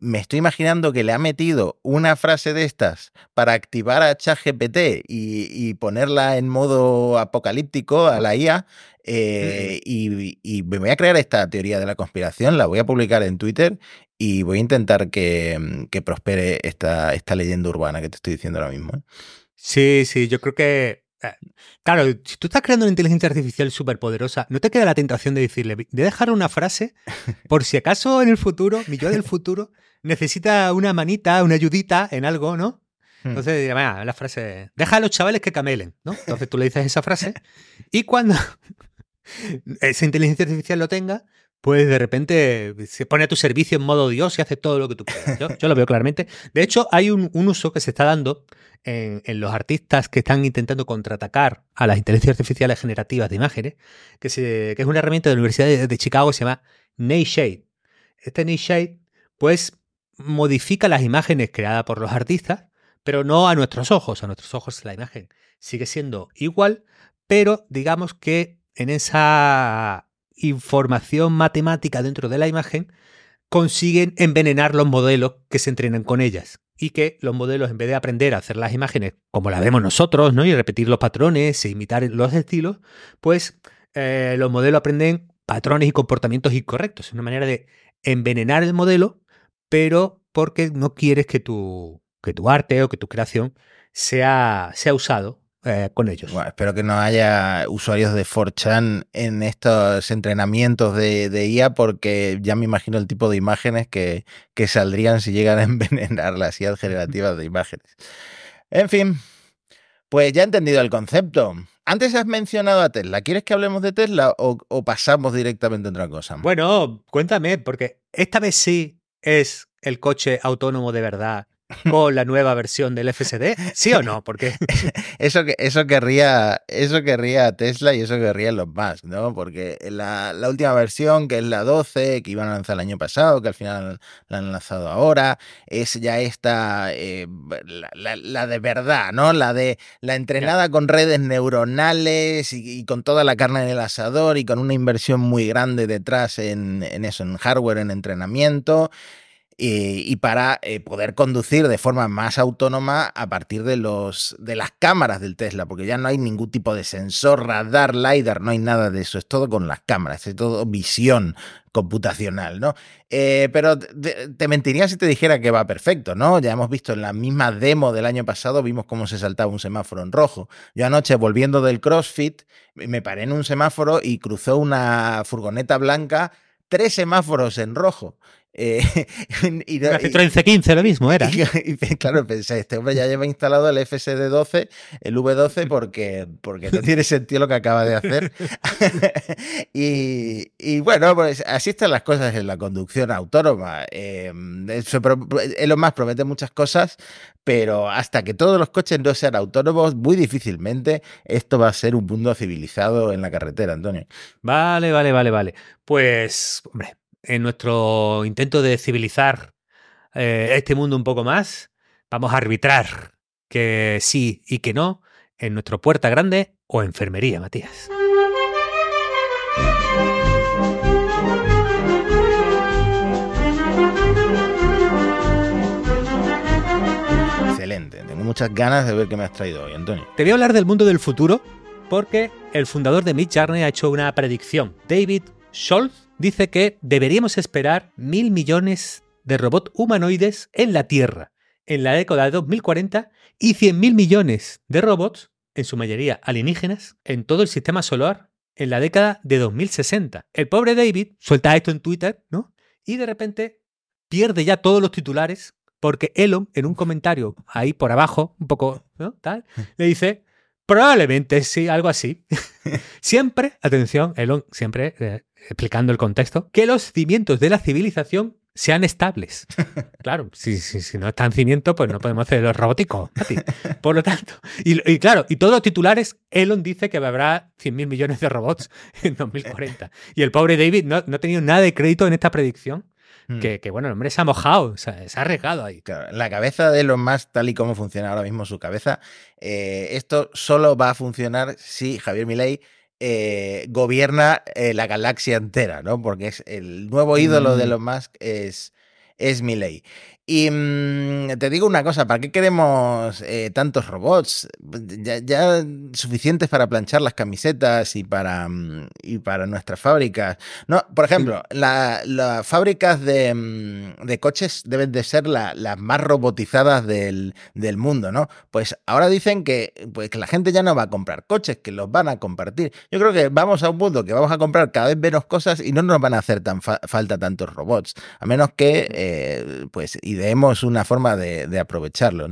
me estoy imaginando que le ha metido una frase de estas para activar a ChatGPT y, y ponerla en modo apocalíptico a la IA. Eh, y, me voy a crear esta teoría de la conspiración, la voy a publicar en Twitter y voy a intentar que, mm, prospere esta, esta leyenda urbana que te estoy diciendo ahora mismo. ¿eh? Sí, sí, yo creo que eh, Claro, si tú estás creando una inteligencia artificial súper poderosa, no te queda la tentación de decirle, de dejar una frase, por si acaso en el futuro, mi yo del futuro, necesita una manita, una ayudita en algo, ¿no? Hmm. Entonces, la frase, deja a los chavales que camelen, ¿no? Entonces tú le dices esa frase y cuando, esa inteligencia artificial lo tenga, pues de repente se pone a tu servicio en modo Dios y hace todo lo que tú quieras. Yo, lo veo claramente. De hecho, hay un, uso que se está dando en, los artistas que están intentando contraatacar a las inteligencias artificiales generativas de imágenes, que, es una herramienta de la Universidad de, Chicago que se llama Nayshade. Este Nayshade, pues, modifica las imágenes creadas por los artistas, pero no a nuestros ojos. A nuestros ojos la imagen sigue siendo igual, pero digamos que en esa información matemática dentro de la imagen, consiguen envenenar los modelos que se entrenan con ellas. Y que los modelos, en vez de aprender a hacer las imágenes como las vemos nosotros, ¿no? Y repetir los patrones e imitar los estilos, pues eh, los modelos aprenden patrones y comportamientos incorrectos. Es una manera de envenenar el modelo, pero porque no quieres que tu, que tu arte o que tu creación sea, sea usado eh, con ellos. espero que no haya usuarios de 4chan en estos entrenamientos de, IA porque ya me imagino el tipo de imágenes que, que saldrían si llegan a envenenar las IA generativas de imágenes. En fin, pues ya he entendido el concepto. Antes has mencionado a Tesla. ¿Quieres que hablemos de Tesla o, o pasamos directamente a otra cosa? Bueno, cuéntame, porque esta vez sí es el coche autónomo de verdad con la nueva versión del FSD? ¿Sí o no? Porque eso que eso querría eso querría Tesla y eso querría los más, ¿no? Porque la, la, última versión que es la 12 que iban a lanzar el año pasado, que al final la han lanzado ahora, es ya esta eh, la, de verdad, ¿no? La de la entrenada con redes neuronales y, con toda la carne en el asador y con una inversión muy grande detrás en, en eso, en hardware, en entrenamiento. Eh, y para eh, poder conducir de forma más autónoma a partir de, los, de las cámaras del Tesla, porque ya no hay ningún tipo de sensor, radar, LiDAR, no hay nada de eso, es todo con las cámaras, es todo visión computacional, ¿no? Eh, pero te, mentiría si te dijera que va perfecto, ¿no? Ya hemos visto en la misma demo del año pasado, vimos cómo se saltaba un semáforo en rojo. Yo anoche, volviendo del CrossFit, me paré en un semáforo y cruzó una furgoneta blanca tres semáforos en rojo. Eh, y, Citroën C15 lo mismo era. Y, claro, pensé, este hombre ya lleva instalado el FSD12, el V12, porque, porque no tiene sentido lo que acaba de hacer. y, bueno, pues así están las cosas en la conducción autónoma. Eh, lo más promete muchas cosas, pero hasta que todos los coches no sean autónomos, muy difícilmente esto va a ser un mundo civilizado en la carretera, Antonio. Vale, vale, vale, vale. Pues, hombre, en nuestro intento de civilizar eh, este mundo un poco más, vamos a arbitrar que sí y que no en nuestro puerta grande o enfermería, Matías. Excelente, tengo muchas ganas de ver qué me has traído hoy, Antonio. Te voy a hablar del mundo del futuro porque el fundador de Midjourney ha hecho una predicción. David Schultz dice que deberíamos esperar mil millones de robots humanoides en la Tierra en la década de 2040 y 100.000 millones de robots, en su mayoría alienígenas, en todo el sistema solar en la década de 2060. El pobre David suelta esto en Twitter, ¿no? Y de repente pierde ya todos los titulares porque Elon, en un comentario ahí por abajo, un poco, ¿no? Tal, le dice, probablemente sí, algo así. siempre, atención, Elon siempre eh, explicando el contexto, que los cimientos de la civilización sean estables. Claro, si, si, no están cimientos, pues no podemos hacer los robóticos. Por lo tanto, y, claro, y todos los titulares, Elon dice que habrá 100.000 millones de robots en 2040. Y el pobre David no, no ha tenido nada de crédito en esta predicción. Hmm. Que, bueno, el hombre se ha mojado, se ha arriesgado ahí. la cabeza de Elon Musk, tal y como funciona ahora mismo su cabeza, eh, esto solo va a funcionar si Javier Milei eh, gobierna eh, la galaxia entera, ¿no? Porque es el nuevo ídolo de mm. Elon Musk es, es Milley. Y mm, te digo una cosa, ¿para qué queremos eh, tantos robots? Ya, suficientes para planchar las camisetas y para, mm, y para nuestras fábricas. No, por ejemplo, las fábricas de, de, coches deben de ser las más robotizadas del, del, mundo, ¿no? Pues ahora dicen que, pues, que la gente ya no va a comprar coches, que los van a compartir. Yo creo que vamos a un mundo que vamos a comprar cada vez menos cosas y no nos van a hacer tan falta tantos robots. A menos que, eh, pues, ideemos una forma de, aprovecharlo.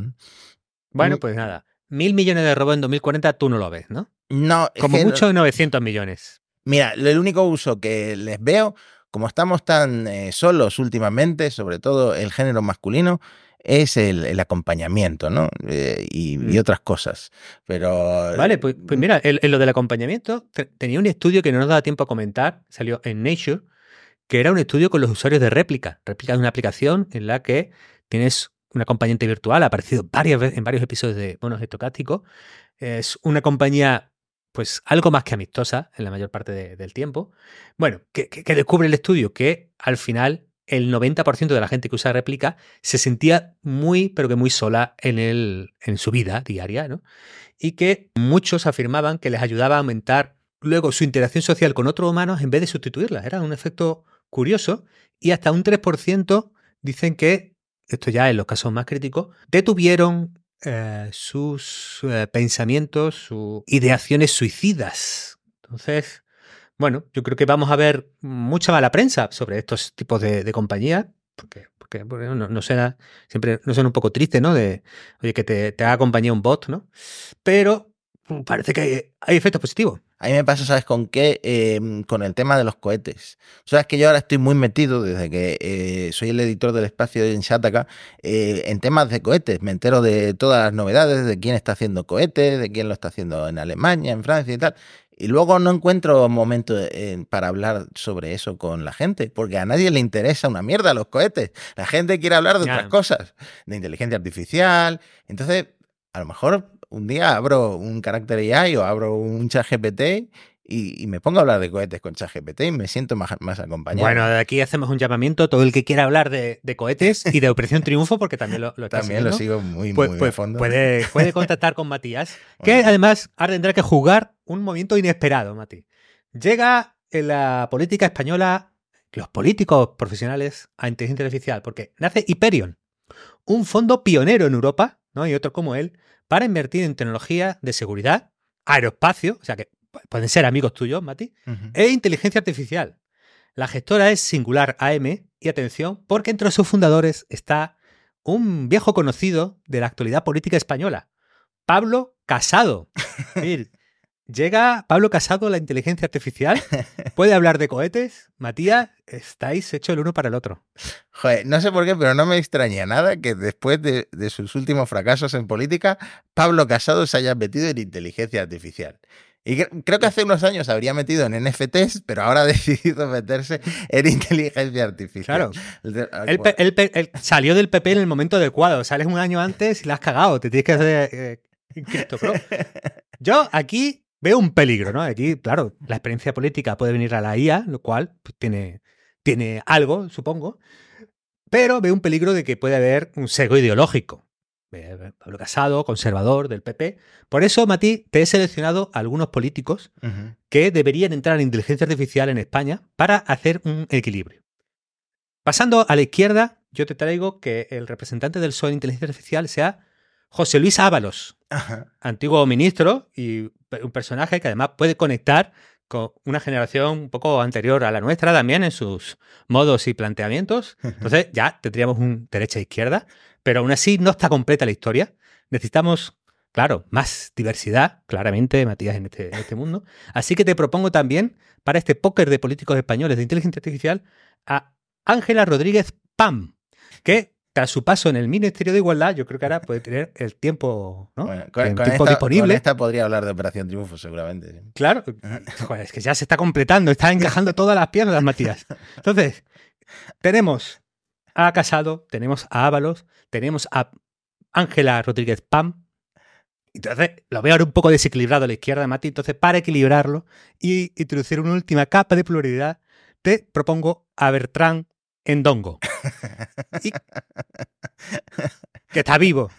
Bueno, pues nada. Mil millones de robots en 2040 tú no lo ves, ¿no? No, Como mucho 900 millones. Mira, el único uso que les veo, como estamos tan eh, solos últimamente, sobre todo el género masculino, es el, acompañamiento, ¿no? Eh, y, Mm. otras cosas. Pero. Vale, pues, pues mira, en, lo del acompañamiento, te- tenía un estudio que no nos da tiempo a comentar, salió en Nature, que era un estudio con los usuarios de réplica. Réplica es una aplicación en la que tienes un acompañante virtual, ha aparecido varias veces en varios episodios de Bonos Estocásticos. Es una compañía, pues, algo más que amistosa en la mayor parte de- del tiempo. Bueno, que, que- que descubre el estudio que al final el 90% de la gente que usa réplica se sentía muy, pero que muy sola en, el, en su vida diaria, ¿no? Y que muchos afirmaban que les ayudaba a aumentar luego su interacción social con otros humanos en vez de sustituirla. Era un efecto curioso y hasta un 3% dicen que, esto ya en los casos más críticos, detuvieron eh, sus eh, pensamientos, sus ideaciones suicidas. Entonces, bueno, yo creo que vamos a ver mucha mala prensa sobre estos tipos de, de compañías, porque, porque no, no suena, siempre no suena un poco triste, ¿no? De, oye, que te, te haga compañía un bot, ¿no? Pero parece que hay, efectos positivos. A mí me pasa, ¿sabes con qué? Eh, con el tema de los cohetes. Sabes que yo ahora estoy muy metido, desde que eh, soy el editor del espacio en Shataka, eh, en temas de cohetes. Me entero de todas las novedades, de quién está haciendo cohetes, de quién lo está haciendo en Alemania, en Francia y tal. Y luego no encuentro momento eh, para hablar sobre eso con la gente, porque a nadie le interesa una mierda los cohetes. La gente quiere hablar de otras cosas, de inteligencia artificial. Entonces, a lo mejor un día abro un carácter AI o abro un chat GPT y, y me pongo a hablar de cohetes con chat GPT y me siento más, más acompañado. Bueno, de aquí hacemos un llamamiento a todo el que quiera hablar de, de cohetes y de Operación Triunfo, porque también lo, lo También lo sigo muy, Pues- muy pues a fondo. puede, puede contactar con Matías, que además ahora tendrá que jugar un movimiento inesperado, Mati. Llega en la política española, los políticos profesionales, a inteligencia artificial, porque nace Hyperion, un fondo pionero en Europa, ¿no? y otro como él, para invertir en tecnología de seguridad, aeroespacio, o sea que pu- pueden ser amigos tuyos, Mati, e inteligencia artificial. La gestora es Singular AM y atención, porque entre sus fundadores está un viejo conocido de la actualidad política española, Pablo Casado. Es decir, llega Pablo Casado a la inteligencia artificial, puede hablar de cohetes. Matías, estáis hechos el uno para el otro. Joder, no sé por qué, pero no me extraña nada que después de, de sus últimos fracasos en política, Pablo Casado se haya metido en inteligencia artificial. Y cre- creo que hace unos años habría metido en NFTs, pero ahora ha decidido meterse en inteligencia artificial. Claro. Él, él él salió del PP en el momento adecuado. Sales un año antes y la has cagado. Te tienes que hacer eh. Yo aquí veo un peligro, ¿no? Aquí, claro, la experiencia política puede venir a la IA, lo cual pues, tiene, tiene algo, supongo. Pero veo un peligro de que puede haber un sesgo ideológico. Pablo Casado, conservador del PP. Por eso, Mati, te he seleccionado a algunos políticos que deberían entrar en inteligencia artificial en España para hacer un equilibrio. Pasando a la izquierda, yo te traigo que el representante del PSOE en inteligencia artificial sea José Luis Ábalos, Ajá. antiguo ministro y un personaje que además puede conectar con una generación un poco anterior a la nuestra también en sus modos y planteamientos. Entonces ya tendríamos un derecha e izquierda, pero aún así no está completa la historia. Necesitamos, claro, más diversidad, claramente, Matías, en este, en este mundo. Así que te propongo también, para este póker de políticos españoles de inteligencia artificial, a Ángela Rodríguez Pam, que tras su paso en el Ministerio de Igualdad, yo creo que ahora puede tener el tiempo, ¿no? Bueno, con, el con tiempo esta, disponible. con esta podría hablar de Operación Triunfo, seguramente. sí. Claro, Joder, es que ya se está completando, está encajando todas las piernas, Matías. Entonces, tenemos a Casado, tenemos a Ábalos, tenemos a Ángela Rodríguez Pam. Entonces, lo veo ahora un poco desequilibrado a la izquierda, Mati. Entonces, para equilibrarlo y introducir una última capa de pluralidad, te propongo a Bertrán Endongo. Y- que está vivo.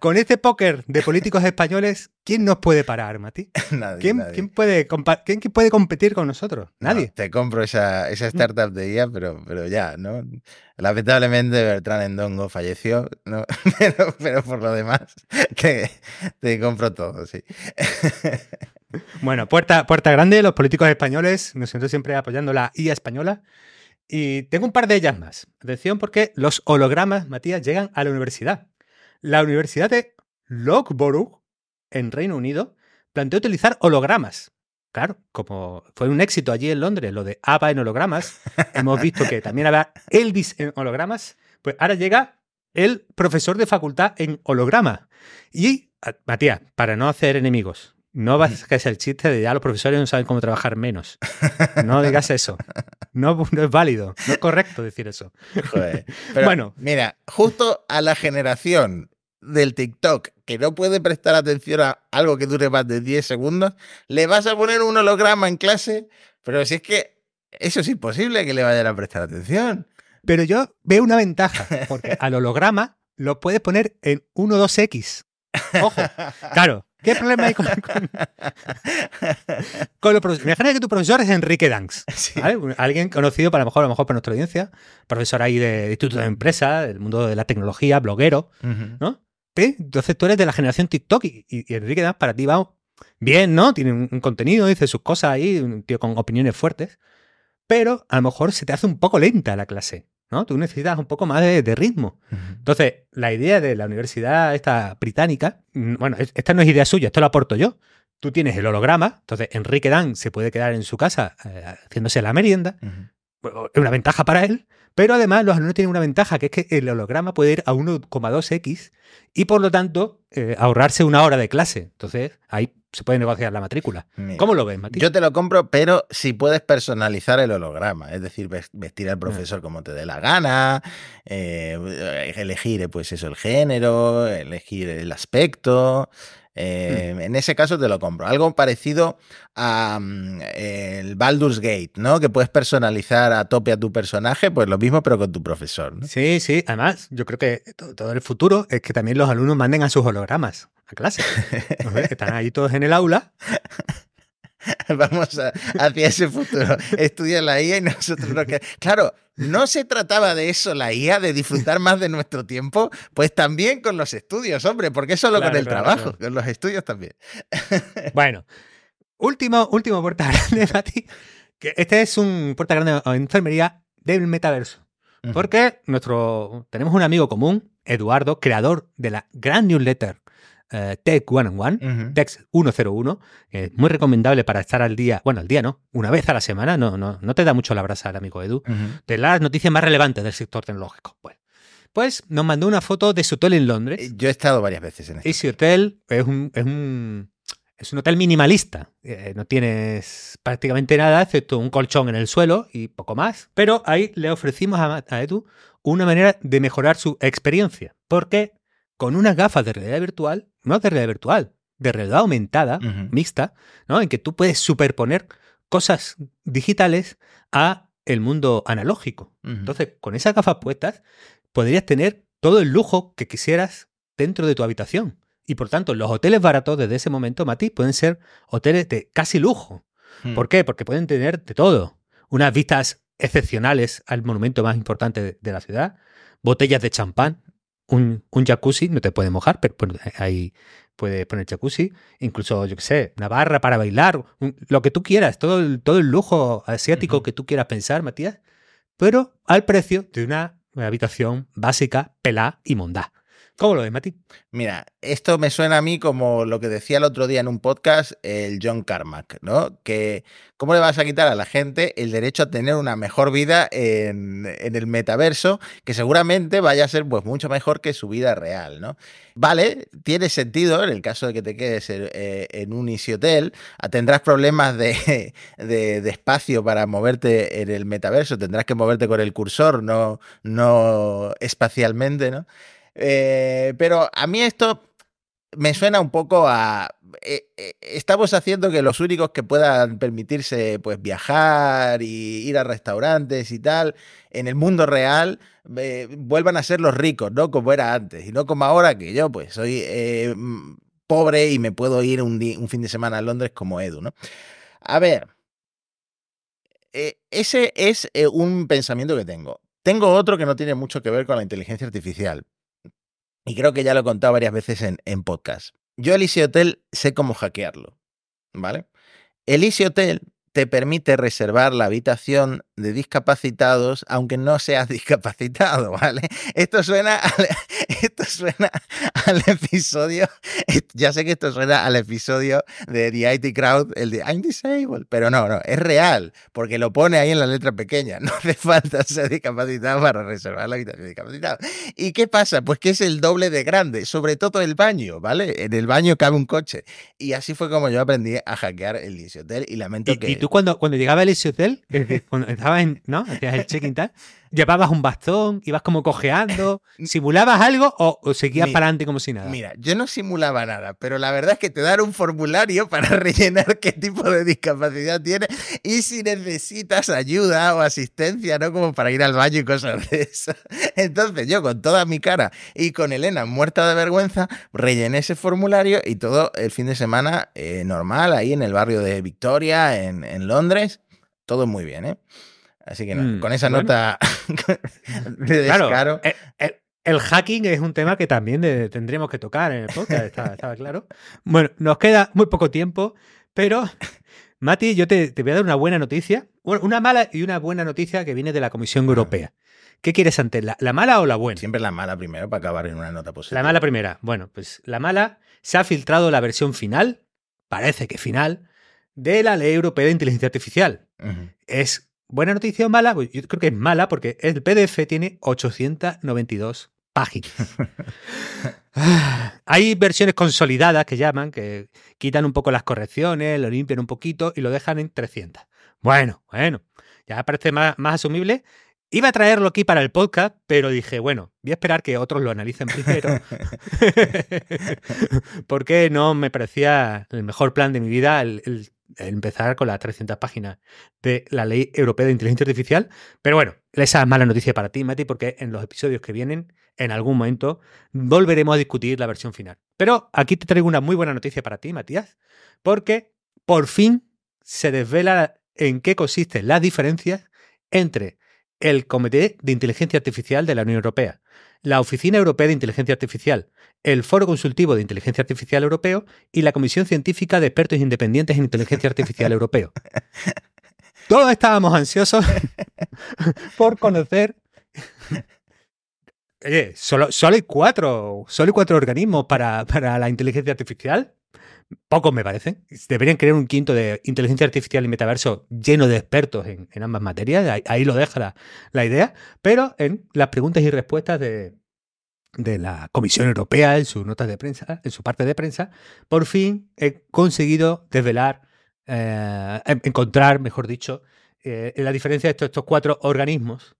Con este póker de políticos españoles, ¿quién nos puede parar, Mati? Nadie, ¿Quién, nadie. quién puede, compa- quién- quién puede competir con nosotros? No, Nadie. te compro esa, esa startup de IA, pero, pero ya, ¿no? Lamentablemente Bertrán Endongo falleció, ¿no? pero, pero por lo demás, te, te compro todo, sí. Bueno, puerta, puerta grande, los políticos españoles, me siento siempre apoyando la IA española. Y tengo un par de ellas más. Atención porque los hologramas, Matías, llegan a la universidad. La Universidad de Loughborough, en Reino Unido, planteó utilizar hologramas claro, como fue un éxito allí en Londres, lo de ABBA en hologramas, hemos visto que también había Elvis en hologramas, pues ahora llega el profesor de facultad en holograma. Y, Matías, para no hacer enemigos, no vas a el chiste de ya los profesores no saben cómo trabajar menos. No digas eso. No, es válido, no es correcto decir eso. bueno, mira, justo a la generación del TikTok que no puede prestar atención a algo que dure más de 10 segundos, le vas a poner un holograma en clase, pero si es que eso es imposible que le vayan a prestar atención. Pero yo veo una ventaja, porque al holograma lo puedes poner en 1.2x. Ojo, claro, ¿Qué problema hay con, los profesores? Imagina que tu profesor es Enrique Danks, alguien conocido para lo mejor, a lo mejor para nuestra audiencia, profesor ahí de, Instituto de Empresa, del mundo de la tecnología, bloguero, ¿no? Entonces tú eres de la generación TikTok y, Enrique Danks para ti va bien, ¿no? Tiene un, contenido, dice sus cosas ahí, un tío con opiniones fuertes, pero a lo mejor se te hace un poco lenta la clase. ¿No? Tú necesitas un poco más de, ritmo. Entonces, la idea de la universidad esta británica, mm, bueno, esta no es idea suya, esto lo aporto yo. Tú tienes el holograma, entonces Enrique Dan se puede quedar en su casa eh, haciéndose la merienda, es una ventaja para él, pero además los alumnos tienen una ventaja, que es que el holograma puede ir a 1,2x y por lo tanto eh, ahorrarse una hora de clase. Entonces, ahí se puede negociar la matrícula. ¿Cómo lo ves, Matías? Yo te lo compro, pero si puedes personalizar el holograma, es decir, vestir al profesor como te dé la gana, eh, elegir pues eso, el género, elegir el aspecto. Eh, en ese caso te lo compro. Algo parecido a mm, el Baldur's Gate, ¿no? Que puedes personalizar a tope a tu personaje, pues lo mismo, pero con tu profesor. Sí, sí. Además, yo creo que todo el futuro es que también los alumnos manden a sus hologramas a clase. Están ahí todos en el aula. Vamos hacia ese futuro. Estudia la IA y nosotros lo que. Claro, no se trataba de eso, la IA, de disfrutar más de nuestro tiempo, pues también con los estudios, hombre, porque solo con el trabajo, con los estudios también. Bueno, último, último puerta grande, Mati. Que este es un puerta grande de enfermería del metaverso. Porque nuestro, tenemos un amigo común, Eduardo, creador de la gran newsletter eh, Tech One on One, Tech 101, muy recomendable para estar al día, bueno, al día no, una vez a la semana, no, no, no te da mucho la brasa el amigo Edu, de las noticias más relevantes del sector tecnológico. Bueno, pues nos mandó una foto de su hotel en Londres. Yo he estado varias veces en este. Ese hotel es un, es un, es un hotel minimalista. Eh, no tienes prácticamente nada, excepto un colchón en el suelo y poco más. Pero ahí le ofrecimos a, a Edu una manera de mejorar su experiencia. Porque con unas gafas de realidad virtual, no de realidad virtual, de realidad aumentada, mixta, ¿no? En que tú puedes superponer cosas digitales a el mundo analógico. Entonces, con esas gafas puestas, podrías tener todo el lujo que quisieras dentro de tu habitación. Y por tanto, los hoteles baratos desde ese momento, Mati, pueden ser hoteles de casi lujo. Hmm. ¿Por qué? Porque pueden tener de todo. Unas vistas excepcionales al monumento más importante de la ciudad, botellas de champán, un, jacuzzi, no te puede mojar, pero ahí puede poner jacuzzi, incluso, yo qué sé, una barra para bailar, lo que tú quieras, todo el, todo el lujo asiático que tú quieras pensar, Matías, pero al precio de una habitación básica, pelá y mondá. ¿Cómo lo ves, Mati? Mira, esto me suena a mí como lo que decía el otro día en un podcast el John Carmack, ¿no? Que cómo le vas a quitar a la gente el derecho a tener una mejor vida en, el metaverso, que seguramente vaya a ser pues mucho mejor que su vida real, ¿no? Vale, tiene sentido en el caso de que te quedes en, un Easy Hotel, ah, tendrás problemas de, de, espacio para moverte en el metaverso, tendrás que moverte con el cursor, no, no espacialmente, ¿no? Eh, pero a mí esto me suena un poco a... Eh, eh, estamos haciendo que los únicos que puedan permitirse pues viajar y ir a restaurantes y tal en el mundo real vuelvan a ser los ricos, ¿no? Como era antes y no como ahora que yo pues soy pobre y me puedo ir un, un, fin de semana a Londres como Edu, ¿no? A ver, ese es un pensamiento que tengo. Tengo otro que no tiene mucho que ver con la inteligencia artificial, y creo que ya lo he contado varias veces en, en podcast. Yo el Easy Hotel sé cómo hackearlo, ¿vale? El Easy Hotel te permite reservar la habitación de discapacitados, aunque no seas discapacitado, ¿vale? Esto suena al, esto suena al episodio, ya sé que esto suena al episodio de The IT Crowd, el de I'm disabled, pero no, no, es real, porque lo pone ahí en la letra pequeña, no hace falta ser discapacitado para reservar la habitación discapacitado. ¿Y qué pasa? Pues que es el doble de grande, sobre todo el baño, ¿vale? En el baño cabe un coche. Y así fue como yo aprendí a hackear el Hotel y lamento que... ¿Y tú cuando, cuando llegaba el Hotel, cuando estabas en, ¿no? Hacías el check-in tal, ¿Llevabas un bastón? ¿Ibas como cojeando? ¿Simulabas algo o, seguías para adelante como si nada? Mira, yo no simulaba nada, pero la verdad es que te dan un formulario para rellenar qué tipo de discapacidad tienes y si necesitas ayuda o asistencia, ¿no? Como para ir al baño y cosas de eso. Entonces yo con toda mi cara y con Elena muerta de vergüenza, rellené ese formulario y todo el fin de semana eh, normal ahí en el barrio de Victoria, en, en Londres. Todo muy bien, ¿eh? Así que mm, con esa nota de descaro. el, hacking es un tema que también tendremos que tocar en el podcast, estaba, claro. Bueno, nos queda muy poco tiempo, pero Mati, yo te, voy a dar una buena noticia, una mala y una buena noticia que viene de la Comisión Europea. ¿Qué quieres antes, la, la, mala o la buena? Siempre la mala primero para acabar en una nota positiva. La mala primera. Bueno, pues la mala se ha filtrado la versión final, parece que final, de la Ley Europea de Inteligencia Artificial. Es Buena noticia o mala, pues yo creo que es mala porque el PDF tiene 892 páginas. Hay versiones consolidadas que llaman, que quitan un poco las correcciones, lo limpian un poquito y lo dejan en 300. Bueno, bueno, ya parece más, más asumible. Iba a traerlo aquí para el podcast, pero dije, bueno, voy a esperar que otros lo analicen primero. porque no me parecía el mejor plan de mi vida el empezar con las 300 páginas de la Ley Europea de Inteligencia Artificial. Pero bueno, esa es mala noticia para ti, Mati, porque en los episodios que vienen, en algún momento, volveremos a discutir la versión final. Pero aquí te traigo una muy buena noticia para ti, Matías, porque por fin se desvela en qué consisten las diferencias entre el Comité de Inteligencia Artificial de la Unión Europea, la Oficina Europea de Inteligencia Artificial, el Foro Consultivo de Inteligencia Artificial Europeo y la Comisión Científica de Expertos Independientes en Inteligencia Artificial Europeo. Todos estábamos ansiosos por conocer. Oye, solo, hay cuatro, solo hay cuatro organismos para, para la inteligencia artificial. Pocos me parecen. Deberían crear un quinto de inteligencia artificial y metaverso lleno de expertos en, ambas materias. Ahí, lo deja la, idea. Pero en las preguntas y respuestas de, de la Comisión Europea, en sus notas de prensa, en su parte de prensa, por fin he conseguido desvelar, eh, encontrar, mejor dicho, eh, la diferencia de estos, cuatro organismos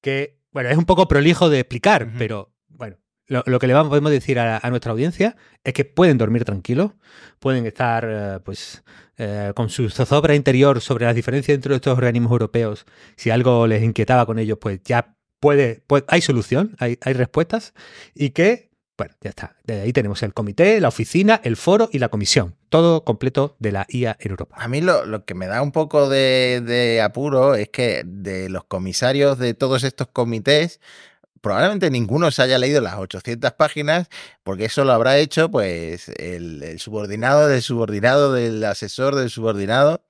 que, bueno, es un poco prolijo de explicar, pero bueno, lo, que le vamos, podemos decir a, nuestra audiencia es que pueden dormir tranquilos, pueden estar eh, pues eh, con su zozobra interior sobre las diferencias entre estos organismos europeos. Si algo les inquietaba con ellos, pues ya puede, pues, hay solución, hay, hay respuestas y que bueno, ya está. De ahí tenemos el comité, la oficina, el foro y la comisión. Todo completo de la IA en Europa. A mí lo, lo que me da un poco de, apuro es que de los comisarios de todos estos comités probablemente ninguno se haya leído las 800 páginas, porque eso lo habrá hecho pues el, subordinado del subordinado del asesor del subordinado.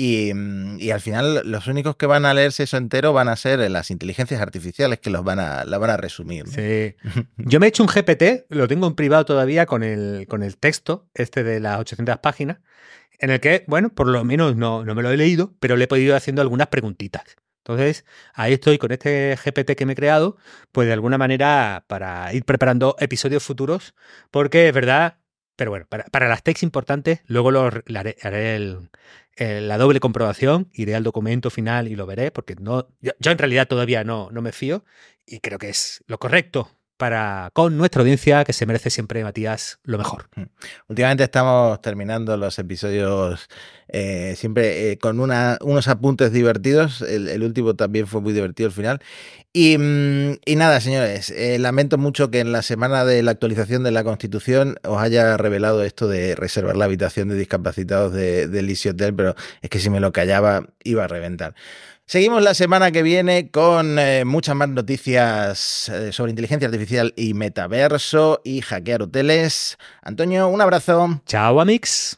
Mm, y, al final los únicos que van a leerse eso entero van a ser las inteligencias artificiales que los van a, la van a resumir. Sí. Yo me he hecho un GPT, lo tengo en privado todavía con el, con el texto, este de las 800 páginas, en el que, bueno, por lo menos no, no me lo he leído, pero le he podido ir haciendo algunas preguntitas. Entonces, ahí estoy con este GPT que me he creado, pues de alguna manera para ir preparando episodios futuros, porque es verdad, pero bueno, para, las techs importantes, luego lo, haré, la doble comprobación, iré al documento final y lo veré, porque no, yo, en realidad todavía no, no me fío y creo que es lo correcto para con nuestra audiencia que se merece siempre, Matías, lo mejor. Mm. Últimamente estamos terminando los episodios eh, siempre eh, con unos apuntes divertidos. El, último también fue muy divertido al final. Y, mm, nada, señores, eh, lamento mucho que en la semana de la actualización de la Constitución os haya revelado esto de reservar la habitación de discapacitados de, del Hotel, pero es que si me lo callaba iba a reventar. Seguimos la semana que viene con eh, muchas más noticias eh, sobre inteligencia artificial y metaverso y hackear hoteles. Antonio, un abrazo. Chao, Amix.